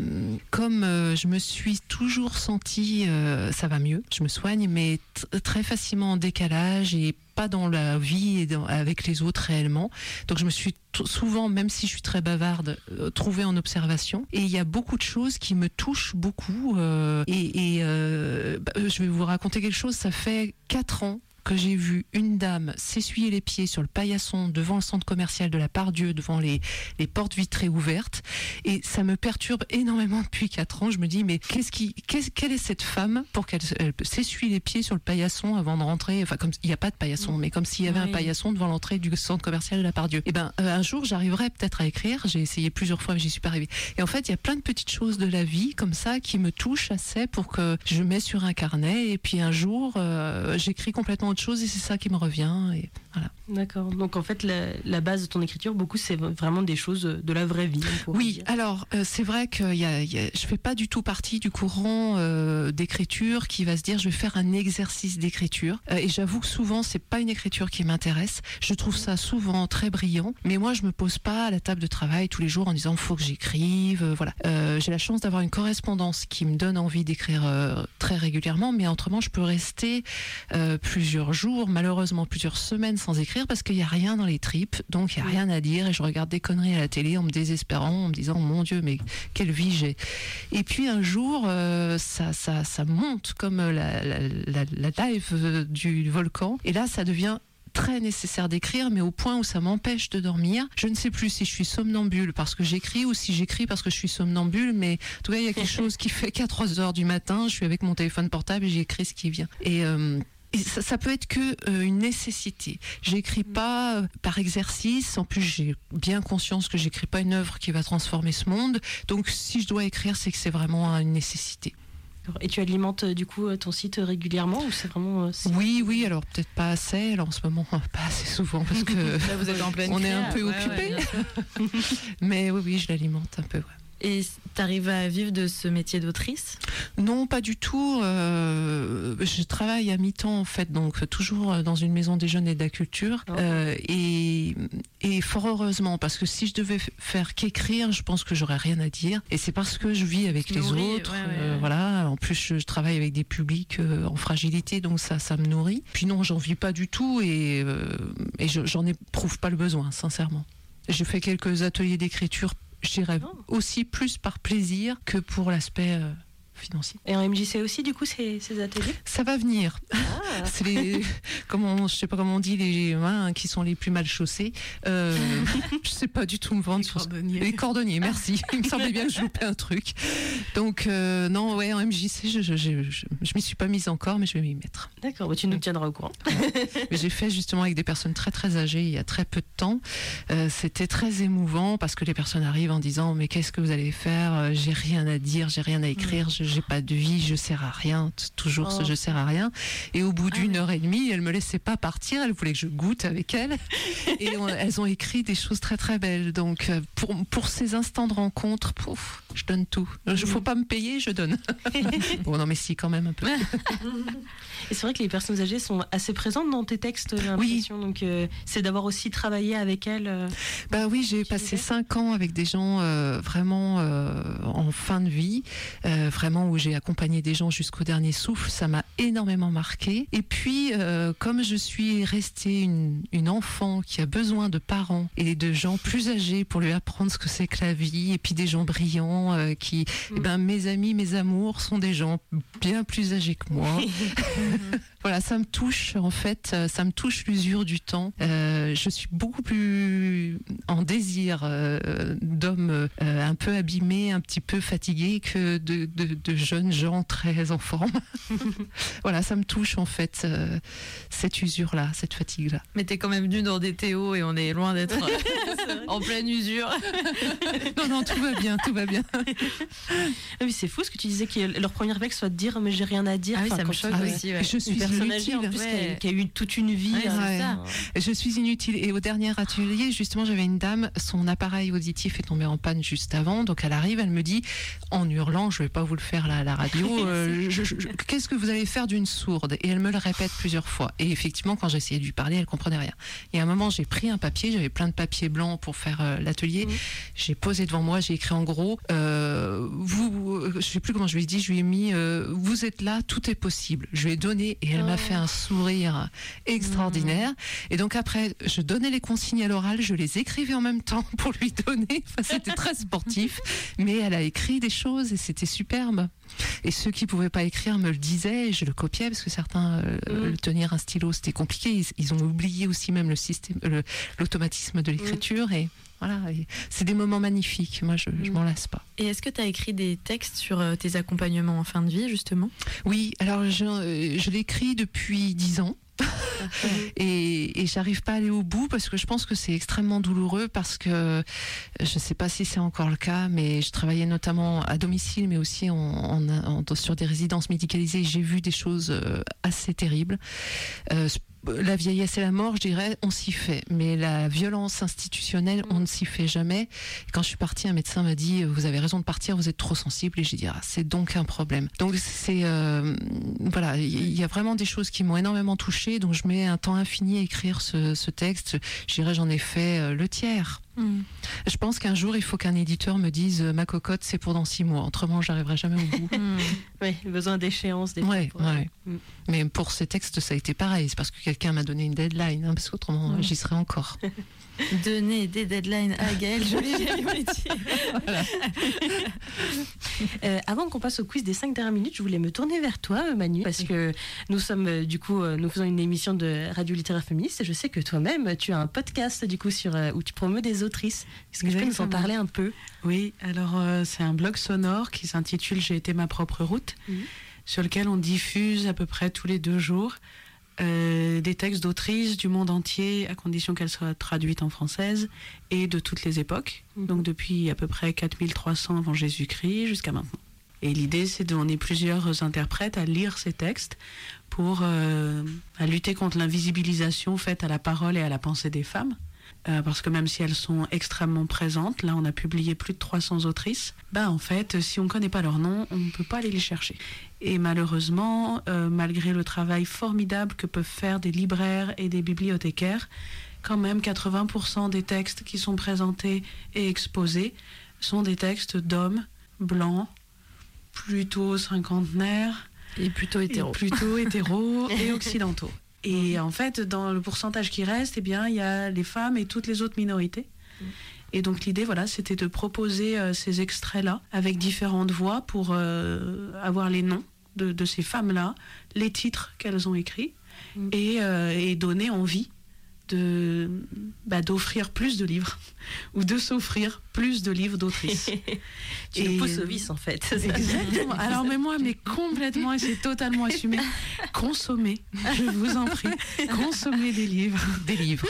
comme je me suis toujours sentie, ça va mieux, je me soigne, mais très facilement en décalage et pas dans la vie et avec les autres réellement. Donc je me suis souvent, même si je suis très bavarde, euh, trouvée en observation. Et il y a beaucoup de choses qui me touchent beaucoup. euh, et euh, bah, je vais vous raconter quelque chose. Ça fait quatre ans que j'ai vu une dame s'essuyer les pieds sur le paillasson devant le centre commercial de la Pardieu, devant les, les portes vitrées ouvertes. Et ça me perturbe énormément depuis quatre ans. Je me dis, mais qu'est-ce qui, qu'est-ce- quelle est cette femme pour qu'elle elle s'essuie les pieds sur le paillasson avant de rentrer? Enfin, comme il n'y a pas de paillasson, mais comme s'il y avait un paillasson devant l'entrée du centre commercial de la Pardieu. Et ben, euh, un jour, j'arriverai peut-être à écrire. J'ai essayé plusieurs fois, mais j'y suis pas arrivée. Et en fait, il y a plein de petites choses de la vie comme ça qui me touchent assez pour que je mets sur un carnet. Et puis un jour, euh, j'écris complètement autre chose et c'est ça qui me revient. Et voilà. D'accord. Donc en fait, la, la base de ton écriture, beaucoup, c'est vraiment des choses de la vraie vie. Oui, dire. alors euh, c'est vrai que y a, y a- je fais pas du tout partie du courant euh, d'écriture qui va se dire je vais faire un exercice d'écriture. Euh, et j'avoue que souvent c'est pas une écriture qui m'intéresse. Je trouve ça souvent très brillant, mais moi je me pose pas à la table de travail tous les jours en disant faut que j'écrive. voilà. J'ai la chance d'avoir une correspondance qui me donne envie d'écrire très régulièrement, mais autrement je peux rester euh, plusieurs jours, malheureusement plusieurs semaines sans écrire parce qu'il n'y a rien dans les tripes, donc il n'y a rien à dire et je regarde des conneries à la télé en me désespérant, en me disant mon Dieu, mais quelle vie j'ai. Et puis un jour, euh, ça, ça, ça monte comme la, la, la, la live du volcan et là ça devient très nécessaire d'écrire, mais au point où ça m'empêche de dormir. Je ne sais plus si je suis somnambule parce que j'écris ou si j'écris parce que je suis somnambule, mais en tout cas, il y a quelque [laughs] chose qui fait qu'à 3 heures du matin, je suis avec mon téléphone portable et j'écris ce qui vient. Et, euh, et ça, ça peut être que euh, une nécessité. J'écris pas euh, par exercice. En plus, j'ai bien conscience que j'écris pas une œuvre qui va transformer ce monde. Donc, si je dois écrire, c'est que c'est vraiment une nécessité. Et tu alimentes euh, du coup euh, ton site régulièrement ou c'est vraiment. euh, Oui, oui. Alors peut-être pas assez. Là, en ce moment, [laughs] pas assez souvent parce que [laughs] Là, vous êtes en pleine on est un peu Ouais, occupé. ouais. [laughs] Mais oui, oui, je l'alimente un peu. ouais. Et t'arrives à vivre de ce métier d'autrice? Non, pas du tout. Euh, je travaille à mi-temps en fait, donc toujours dans une maison des jeunes et de la culture. Oh. Euh, et, et fort heureusement, parce que si je devais faire qu'écrire, je pense que j'aurais rien à dire. Et c'est parce que je vis avec les nourris, autres. ouais, ouais, euh, ouais. voilà. En plus, je, je travaille avec des publics euh, en fragilité, donc ça, ça me nourrit. Puis non, j'en vis pas du tout et, euh, et je- j'en éprouve pas le besoin, sincèrement. J'ai fait quelques ateliers d'écriture, je dirais Oh. aussi plus par plaisir que pour l'aspect euh, financier. Et en MJC aussi, du coup, ces, ces ateliers? Ça va venir. Ah. [laughs] C'est les, comment, je sais pas comment on dit, les mains qui sont les plus mal chaussés. Euh, [laughs] je sais pas du tout me vendre Les sur ce- cordonniers. Les cordonniers, merci. Il me semblait bien que je loupais un truc. Donc, euh, non, ouais, en MJC, je, je, je, je, je m'y suis pas mise encore, mais je vais m'y mettre. D'accord, bah, tu nous tiendras au courant. [laughs] Mais j'ai fait justement avec des personnes très très âgées il y a très peu de temps. Euh, C'était très émouvant parce que les personnes arrivent en disant mais qu'est-ce que vous allez faire? J'ai rien à dire, j'ai rien à écrire, j'ai pas de vie, je sers à rien. Toujours ce Oh. je sers à rien. Et au bout Ah d'une heure et demie, elle me laissait pas partir. Elle voulait que je goûte avec elle. [laughs] Et on- elles ont écrit des choses très très belles. Donc euh, pour pour ces instants de rencontre, pouf, je donne tout. Il faut pas me payer, je donne. [laughs] bon non mais si quand même un peu. [laughs] Et c'est vrai que les personnes âgées sont assez présentes dans tes textes, j'ai l'impression. Donc, euh, c'est d'avoir aussi travaillé avec elles. euh, Bah oui, j'ai passé disais cinq ans avec des gens euh, vraiment en fin de vie, euh, vraiment où j'ai accompagné des gens jusqu'au dernier souffle. Ça m'a énormément marqué. Et puis, euh, comme je suis restée une, une enfant qui a besoin de parents et de gens plus âgés pour lui apprendre ce que c'est que la vie, et puis des gens brillants euh, qui, eh ben, mes amis, mes amours sont des gens bien plus âgés que moi. [laughs] Voilà, ça me touche en fait, euh, ça me touche l'usure du temps. Euh, je suis beaucoup plus en désir euh, d'hommes euh, un peu abîmés, un petit peu fatigués que de, de- de jeunes gens très en forme. [laughs] voilà, ça me touche en fait, euh, cette usure-là, cette fatigue-là. Mais t'es quand même venu dans des théos et on est loin d'être [laughs] en pleine usure. [laughs] Non, non, tout va bien, tout va bien. Ah oui, c'est fou ce que tu disais, que leur premier réflexe soit de dire mais j'ai rien à dire. Ah oui, Enfin, ça me choque Ah aussi, ouais. Je suis Une personne âgée en inutile. plus qui, a, Ouais. qui a eu toute une vie. Ouais, euh, ça. Je suis inutile. Et au dernier atelier, justement, j'avais une dame, son appareil auditif est tombé en panne juste avant. Donc elle arrive, elle me dit, en hurlant, je vais pas vous le faire là à la radio, euh, je- je- je- qu'est-ce que vous allez faire d'une sourde Et elle me le répète plusieurs fois. Et effectivement, quand j'essayais de lui parler, elle comprenait rien. Et à un moment, j'ai pris un papier, j'avais plein de papiers blancs pour faire euh, l'atelier. J'ai posé devant moi, j'ai écrit en gros, euh, vous, euh, je sais plus comment je lui ai dit, je lui ai mis, vous êtes là, tout est possible. Je lui ai donné et elle Oh. m'a fait un sourire extraordinaire. Et donc après, je donnais les consignes à l'oral, je les écrivais en même temps [laughs] pour lui donner. Enfin, c'était très sportif, [laughs] mais elle a écrit des choses et c'était superbe. Et ceux qui pouvaient pas écrire me le disaient, et je le copiais parce que certains euh, Mm. tenir un stylo c'était compliqué. Ils, ils ont oublié aussi même le système, l'automatisme de l'écriture et voilà. C'est des moments magnifiques. Moi, je, je Mm. m'en lasse pas. Et est-ce que tu as écrit des textes sur euh, tes accompagnements en fin de vie, justement? Oui, alors je, euh, je l'écris depuis dix ans. Et, et j'arrive pas à aller au bout parce que je pense que c'est extrêmement douloureux parce que je sais pas si c'est encore le cas, mais je travaillais notamment à domicile, mais aussi en, en- en- sur des résidences médicalisées. J'ai vu des choses euh, assez terribles. Euh, la vieillesse et la mort, je dirais, on s'y fait. Mais la violence institutionnelle, on ne s'y fait jamais. Quand je suis partie, un médecin m'a dit Vous avez raison de partir, vous êtes trop sensible. Et j'ai dit ah, C'est donc un problème. Donc, c'est. euh, voilà, il y a vraiment des choses qui m'ont énormément touchée. Donc, je mets un temps infini à écrire ce, ce texte. Je dirais, j'en ai fait euh, le tiers. Je pense qu'un jour, il faut qu'un éditeur me dise Ma cocotte, c'est pour dans six mois. Autrement, j'arriverai jamais au bout. [laughs] Ouais, besoin d'échéance. des Ouais, ouais. Mm. Mais pour ces textes, ça a été pareil. C'est parce que quelqu'un m'a donné une deadline, hein, parce qu'autrement, j'y serais encore. [laughs] Donner des deadlines à Gaël, joli, métier. Euh, avant qu'on passe au quiz des 5 dernières minutes, je voulais me tourner vers toi, euh, Manu, parce que nous sommes euh, du coup, euh, nous faisons une émission de radio littéraire féministe et je sais que toi-même, tu as un podcast du coup sur euh, où tu promeus des Est-ce que tu peux nous en parler un peu? Oui, alors euh, c'est un blog sonore qui s'intitule J'ai été ma propre route, sur lequel on diffuse à peu près tous les deux jours euh, des textes d'autrices du monde entier, à condition qu'elles soient traduites en française, et de toutes les époques, Mhm. donc depuis à peu près 4300 avant Jésus-Christ jusqu'à maintenant. Et l'idée, c'est d'en est plusieurs interprètes à lire ces textes pour euh, à lutter contre l'invisibilisation faite à la parole et à la pensée des femmes. Euh, parce que même si elles sont extrêmement présentes, là on a publié plus de 300 autrices, bah en fait si on ne connaît pas leur nom, on ne peut pas aller les chercher. Et malheureusement, euh, malgré le travail formidable que peuvent faire des libraires et des bibliothécaires, quand même 80% des textes qui sont présentés et exposés sont des textes d'hommes blancs, plutôt cinquantenaires, Et plutôt hétéro. et plutôt [laughs] hétéros et occidentaux. Et en fait, dans le pourcentage qui reste, eh bien, il y a les femmes et toutes les autres minorités. Et donc l'idée, voilà, c'était de proposer euh, ces extraits-là avec différentes voix pour euh, avoir les noms de, de ces femmes-là, les titres qu'elles ont écrits et, euh, et donner envie de bah, d'offrir plus de livres [laughs] ou de s'offrir plus de livres d'autrices. [laughs] Tu Et- pousses au vice en fait. Exactement. [laughs] Alors, mais moi, mais complètement, et c'est totalement assumé. Consommez, je vous en prie, consommez des livres. Des livres.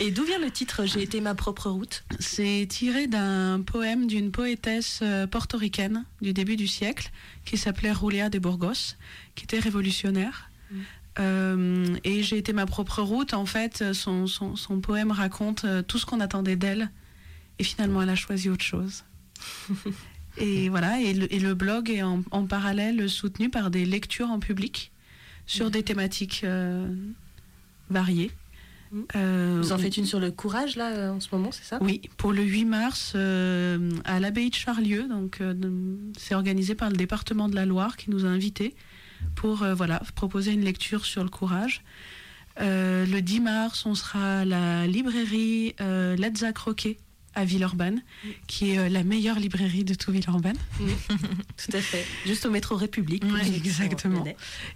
Et d'où vient le titre J'ai été ma propre route? C'est tiré d'un poème d'une poétesse euh, portoricaine du début du siècle qui s'appelait Julia de Burgos, qui était révolutionnaire. Euh, et j'ai été ma propre route. En fait, son, son, son poème raconte euh, tout ce qu'on attendait d'elle. Et finalement, elle a choisi autre chose. [laughs] et voilà, et le, et le blog est en, en parallèle soutenu par des lectures en public sur des thématiques euh, variées. Euh, Vous en faites une sur le courage là en ce moment, c'est ça? Oui, pour le 8 mars, euh, à l'abbaye de Charlieu. Donc, euh, c'est organisé par le département de la Loire qui nous a invités pour euh, voilà, proposer une lecture sur le courage. Euh, le 10 mars, on sera à la librairie euh, Letza Croquet à Villeurbanne, qui est euh, la meilleure librairie de tout Villeurbanne. [laughs] Tout à fait. Juste au métro République. exactement.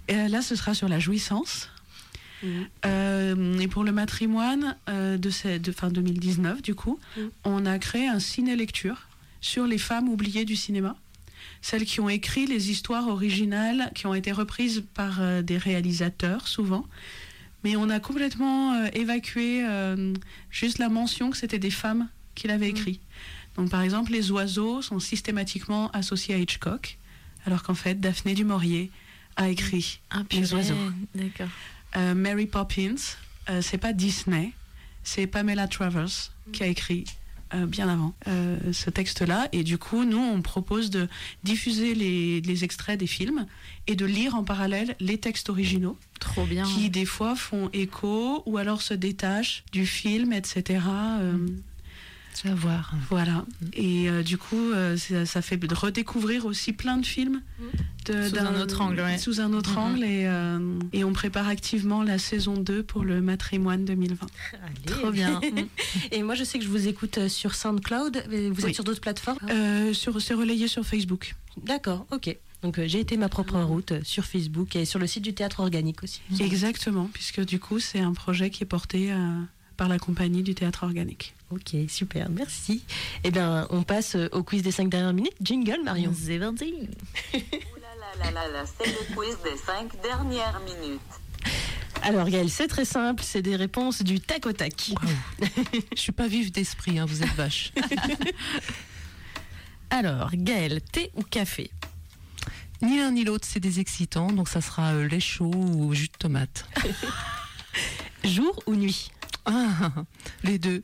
Et là, ce sera sur la jouissance. Et pour le matrimoine de, ces- de fin 2019, du coup, on a créé un ciné-lecture sur les femmes oubliées du cinéma. Celles qui ont écrit les histoires originales, qui ont été reprises par euh, des réalisateurs, souvent. Mais on a complètement euh, évacué euh, juste la mention que c'était des femmes qui l'avaient écrit. Donc, par exemple, les oiseaux sont systématiquement associés à Hitchcock, alors qu'en fait, Daphné du Maurier a écrit Ah, Les oiseaux. Mary Poppins, c'est pas Disney, c'est Pamela Travers qui a écrit euh, bien avant euh, ce texte-là. Et du coup, nous, on propose de diffuser les, les extraits des films et de lire en parallèle les textes originaux Trop bien. qui, des fois, font écho ou alors se détachent du film, etc. Euh, vas voir. Voilà. Et euh, du coup, euh, ça, ça fait redécouvrir aussi plein de films. de- Sous un autre angle, ouais. Sous un autre angle. Et, euh, et on prépare activement la saison 2 pour le matrimoine 2020. Allez. Trop bien. [laughs] Et moi, je sais que je vous écoute sur SoundCloud. Vous êtes Oui. sur d'autres plateformes? Sur, c'est relayé sur Facebook. D'accord, ok. Donc euh, j'ai été ma propre route euh, sur Facebook et sur le site du théâtre organique aussi. Exactement, puisque du coup, c'est un projet qui est porté euh, par la compagnie du théâtre organique. Ok, super, merci. Eh bien, on passe euh, au quiz des 5 dernières minutes. Jingle, Marion. C'est parti. [laughs] Ouh là là là là, c'est le quiz des cinq dernières minutes. Alors, Gaël, c'est très simple, c'est des réponses du tac au tac. Je suis pas vive d'esprit, hein, vous êtes vache. [laughs] Alors, Gaël, thé ou café? Ni l'un ni l'autre, c'est des excitants, donc ça sera euh, lait chaud ou jus de tomate. [laughs] Jour ou nuit? Ah, les deux.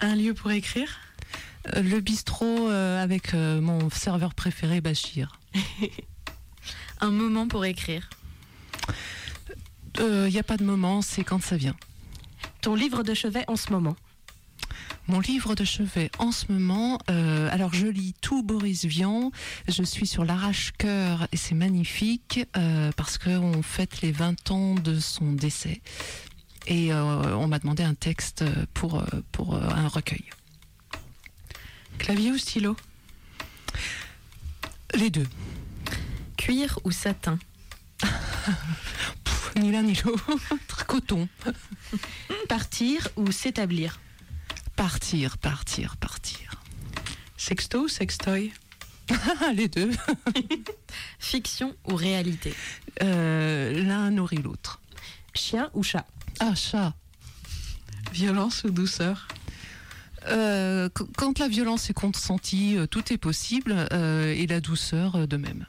Un lieu pour écrire Euh, Le bistrot euh, avec euh, mon serveur préféré, Bachir. [laughs] Un moment pour écrire Il n'y a pas de moment, c'est quand ça vient. Ton livre de chevet en ce moment Mon livre de chevet en ce moment, euh, alors je lis tout Boris Vian, je suis sur l'arrache-cœur et c'est magnifique euh, parce qu'on fête les 20 ans de son décès. Et euh, on m'a demandé un texte pour, euh, pour euh, un recueil. Clavier ou stylo? Les deux. Cuir ou satin? [laughs] Ni l'un ni l'autre. [laughs] Coton. Partir ou s'établir? Partir, partir, partir. Sexto ou sextoy? [laughs] Les deux. Fiction ou réalité? Euh, L'un nourrit l'autre. Chien ou chat? Ah, chat. Violence ou douceur Euh, qu- quand la violence est consentie, euh, tout est possible, euh, et la douceur de même.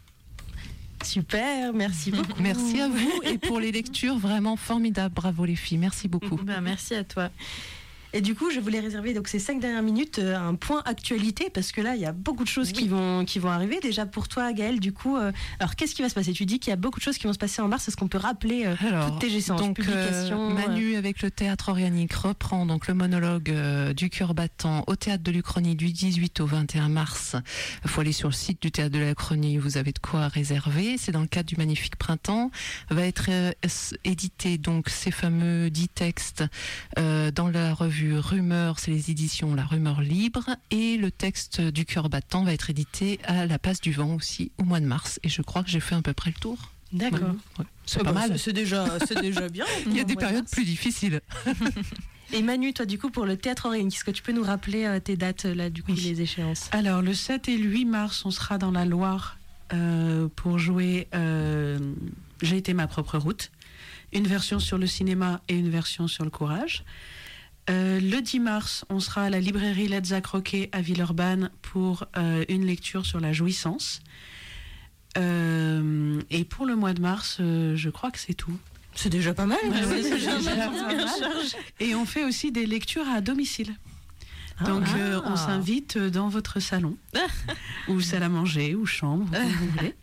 Super, merci [laughs] beaucoup. Merci à vous, et pour les lectures, vraiment formidable. Bravo les filles, merci beaucoup. Ben, Merci à toi. Et du coup, je voulais réserver donc ces cinq dernières minutes euh, un point actualité parce que là, il y a beaucoup de choses qui vont qui vont arriver. Déjà pour toi, Gaëlle, du coup, euh, alors qu'est-ce qui va se passer? Tu dis qu'il y a beaucoup de choses qui vont se passer en mars. Est-ce qu'on peut rappeler euh, Alors, toutes tes essences, donc, publications Manu avec le théâtre organique reprend donc le monologue du cœur battant au théâtre de l'Uchronie du 18 au 21 mars. Il faut aller sur le site du théâtre de l'Uchronie, vous avez de quoi réserver. C'est dans le cadre du magnifique printemps. Va être édité donc ces fameux dix textes dans la revue Rumeur, c'est les éditions La Rumeur Libre, et le texte du cœur battant va être édité à la Passe du Vent aussi au mois de mars. Et je crois que j'ai fait à peu près le tour. D'accord. Ouais, c'est Ah pas bah, mal. C'est déjà, déjà bien. [laughs] Il y a des périodes plus difficiles. [laughs] Et Manu, toi, du coup, pour le théâtre organique, est-ce que tu peux nous rappeler euh, tes dates là, du coup, Oui. les échéances? Alors, le 7 et le 8 mars, on sera dans la Loire euh, pour jouer euh, J'ai été ma propre route. Une version sur le cinéma et une version sur le courage. Euh, le 10 mars, on sera à la librairie Let's Croquet à Villeurbanne pour euh, une lecture sur la jouissance. Euh, et pour le mois de mars, je crois que c'est tout. C'est déjà pas mal. Ouais, ouais, c'est déjà déjà pas pas mal. mal. Et on fait aussi des lectures à domicile. Donc Ah. euh, on s'invite dans votre salon, [laughs] ou salle à manger, ou chambre, comme vous voulez.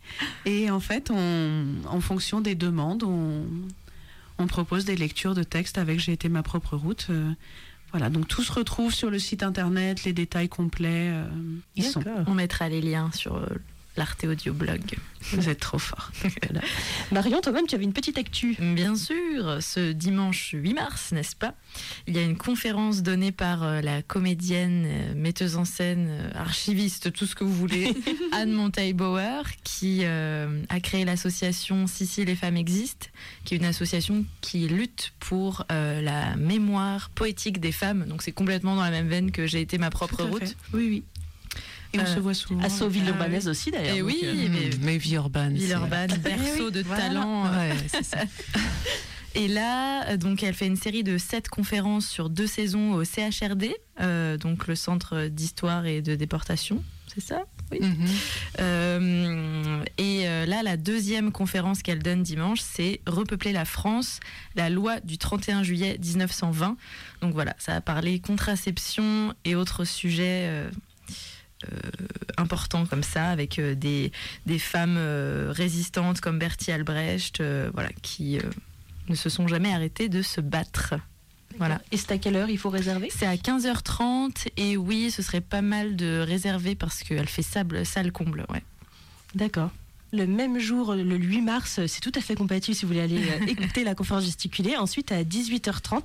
Et en fait, on, en fonction des demandes, on, on propose des lectures de textes avec J'ai été ma propre route. euh, voilà, donc tout se retrouve sur le site internet, les détails complets, euh, ils sont. On mettra les liens sur euh, l'Arte Audio Blog. [laughs] Vous êtes trop fort. Marion, toi-même, tu avais une petite actu. Bien sûr, ce dimanche 8 mars, n'est-ce pas? Il y a une conférence donnée par euh, la comédienne, euh, metteuse en scène, euh, archiviste, tout ce que vous voulez, [laughs] Anne Monteil-Bauer, qui euh, a créé l'association Si si les femmes existent, qui est une association qui lutte pour euh, la mémoire poétique des femmes. Donc c'est complètement dans la même veine que j'ai été ma propre route. fait. Oui, oui. Et on Euh, se voit souvent. À Sauville-Urbanaise aussi, d'ailleurs. Et donc, oui, euh, mais Mmh, mais Villeurbanne. Villeurbanne, [laughs] berceau de talent. euh, Ouais, c'est ça. [laughs] Et là, euh, donc, elle fait une série de sept conférences sur deux saisons au CHRD, euh, donc le Centre d'histoire et de déportation, c'est ça? Oui. Mhm. Euh, et euh, là, la deuxième conférence qu'elle donne dimanche, c'est Repeupler la France, la loi du 31 juillet 1920. Donc voilà, ça a parlé contraception et autres sujets. euh, euh, importants comme ça, avec euh, des, des femmes euh, résistantes comme Bertie Albrecht, voilà, qui ne se sont jamais arrêtées de se battre. Voilà. Et c'est à quelle heure il faut réserver? C'est à 15h30 et oui, ce serait pas mal de réserver parce qu'elle fait sable, salle comble. Ouais. D'accord. Le même jour, le 8 mars, c'est tout à fait compatible si vous voulez aller [laughs] écouter la conférence gesticulée. Ensuite, à 18h30,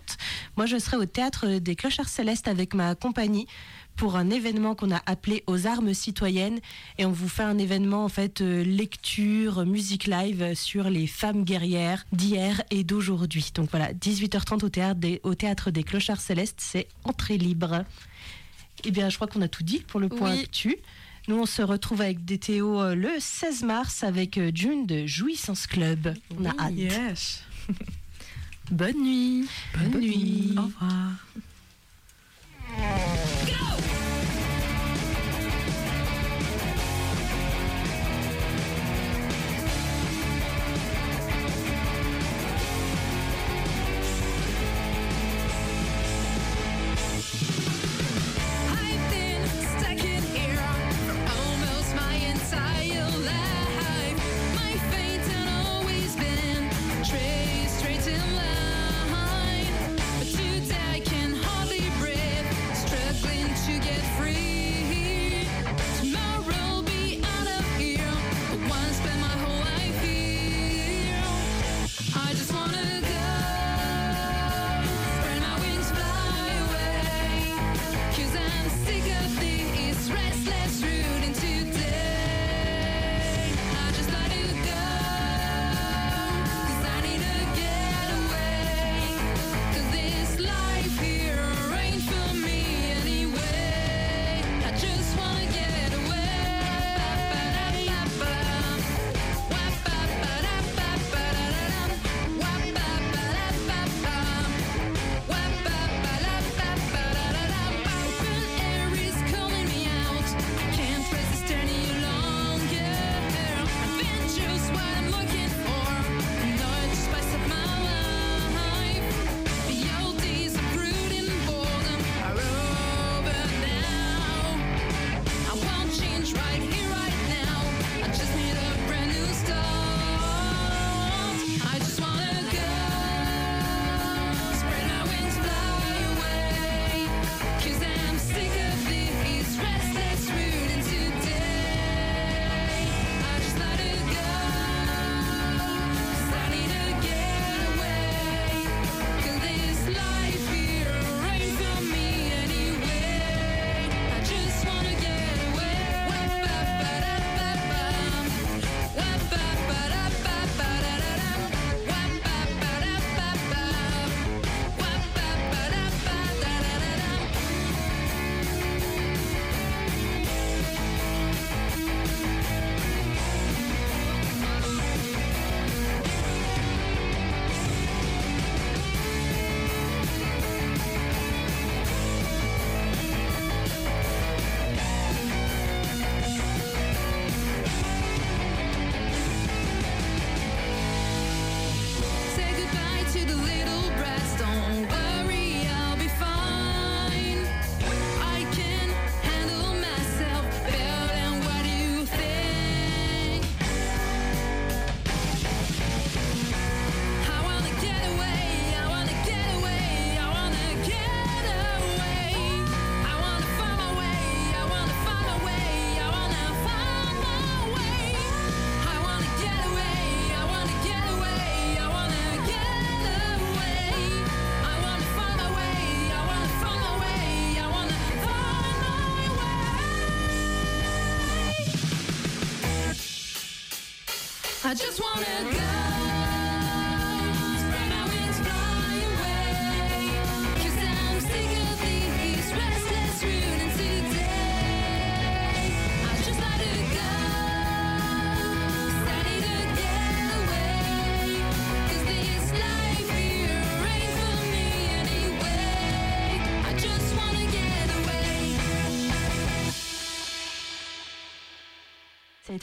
moi je serai au théâtre des Clochards Célestes avec ma compagnie pour un événement qu'on a appelé aux armes citoyennes et on vous fait un événement en fait euh, lecture, musique live sur les femmes guerrières d'hier et d'aujourd'hui. Donc voilà, 18h30 au théâtre des, au théâtre des Clochards Célestes, c'est entrée libre. Eh bien, je crois qu'on a tout dit pour le point Oui. actu. Nous, on se retrouve avec Théo euh, le 16 mars avec euh, June de Jouissance Club. On a Oui. hâte. Yes. [laughs] Bonne nuit. Bonne nuit. Au revoir. Go!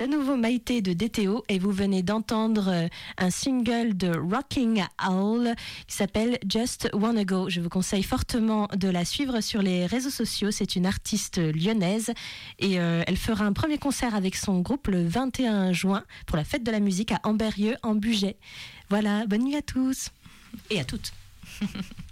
C'est à nouveau Maïté de DTO et vous venez d'entendre euh, un single de Rocking Owl qui s'appelle Just Wanna Go. Je vous conseille fortement de la suivre sur les réseaux sociaux. C'est une artiste lyonnaise et euh, elle fera un premier concert avec son groupe le 21 juin pour la fête de la musique à Amberieux en Bugey. Voilà, bonne nuit à tous et à toutes. [laughs]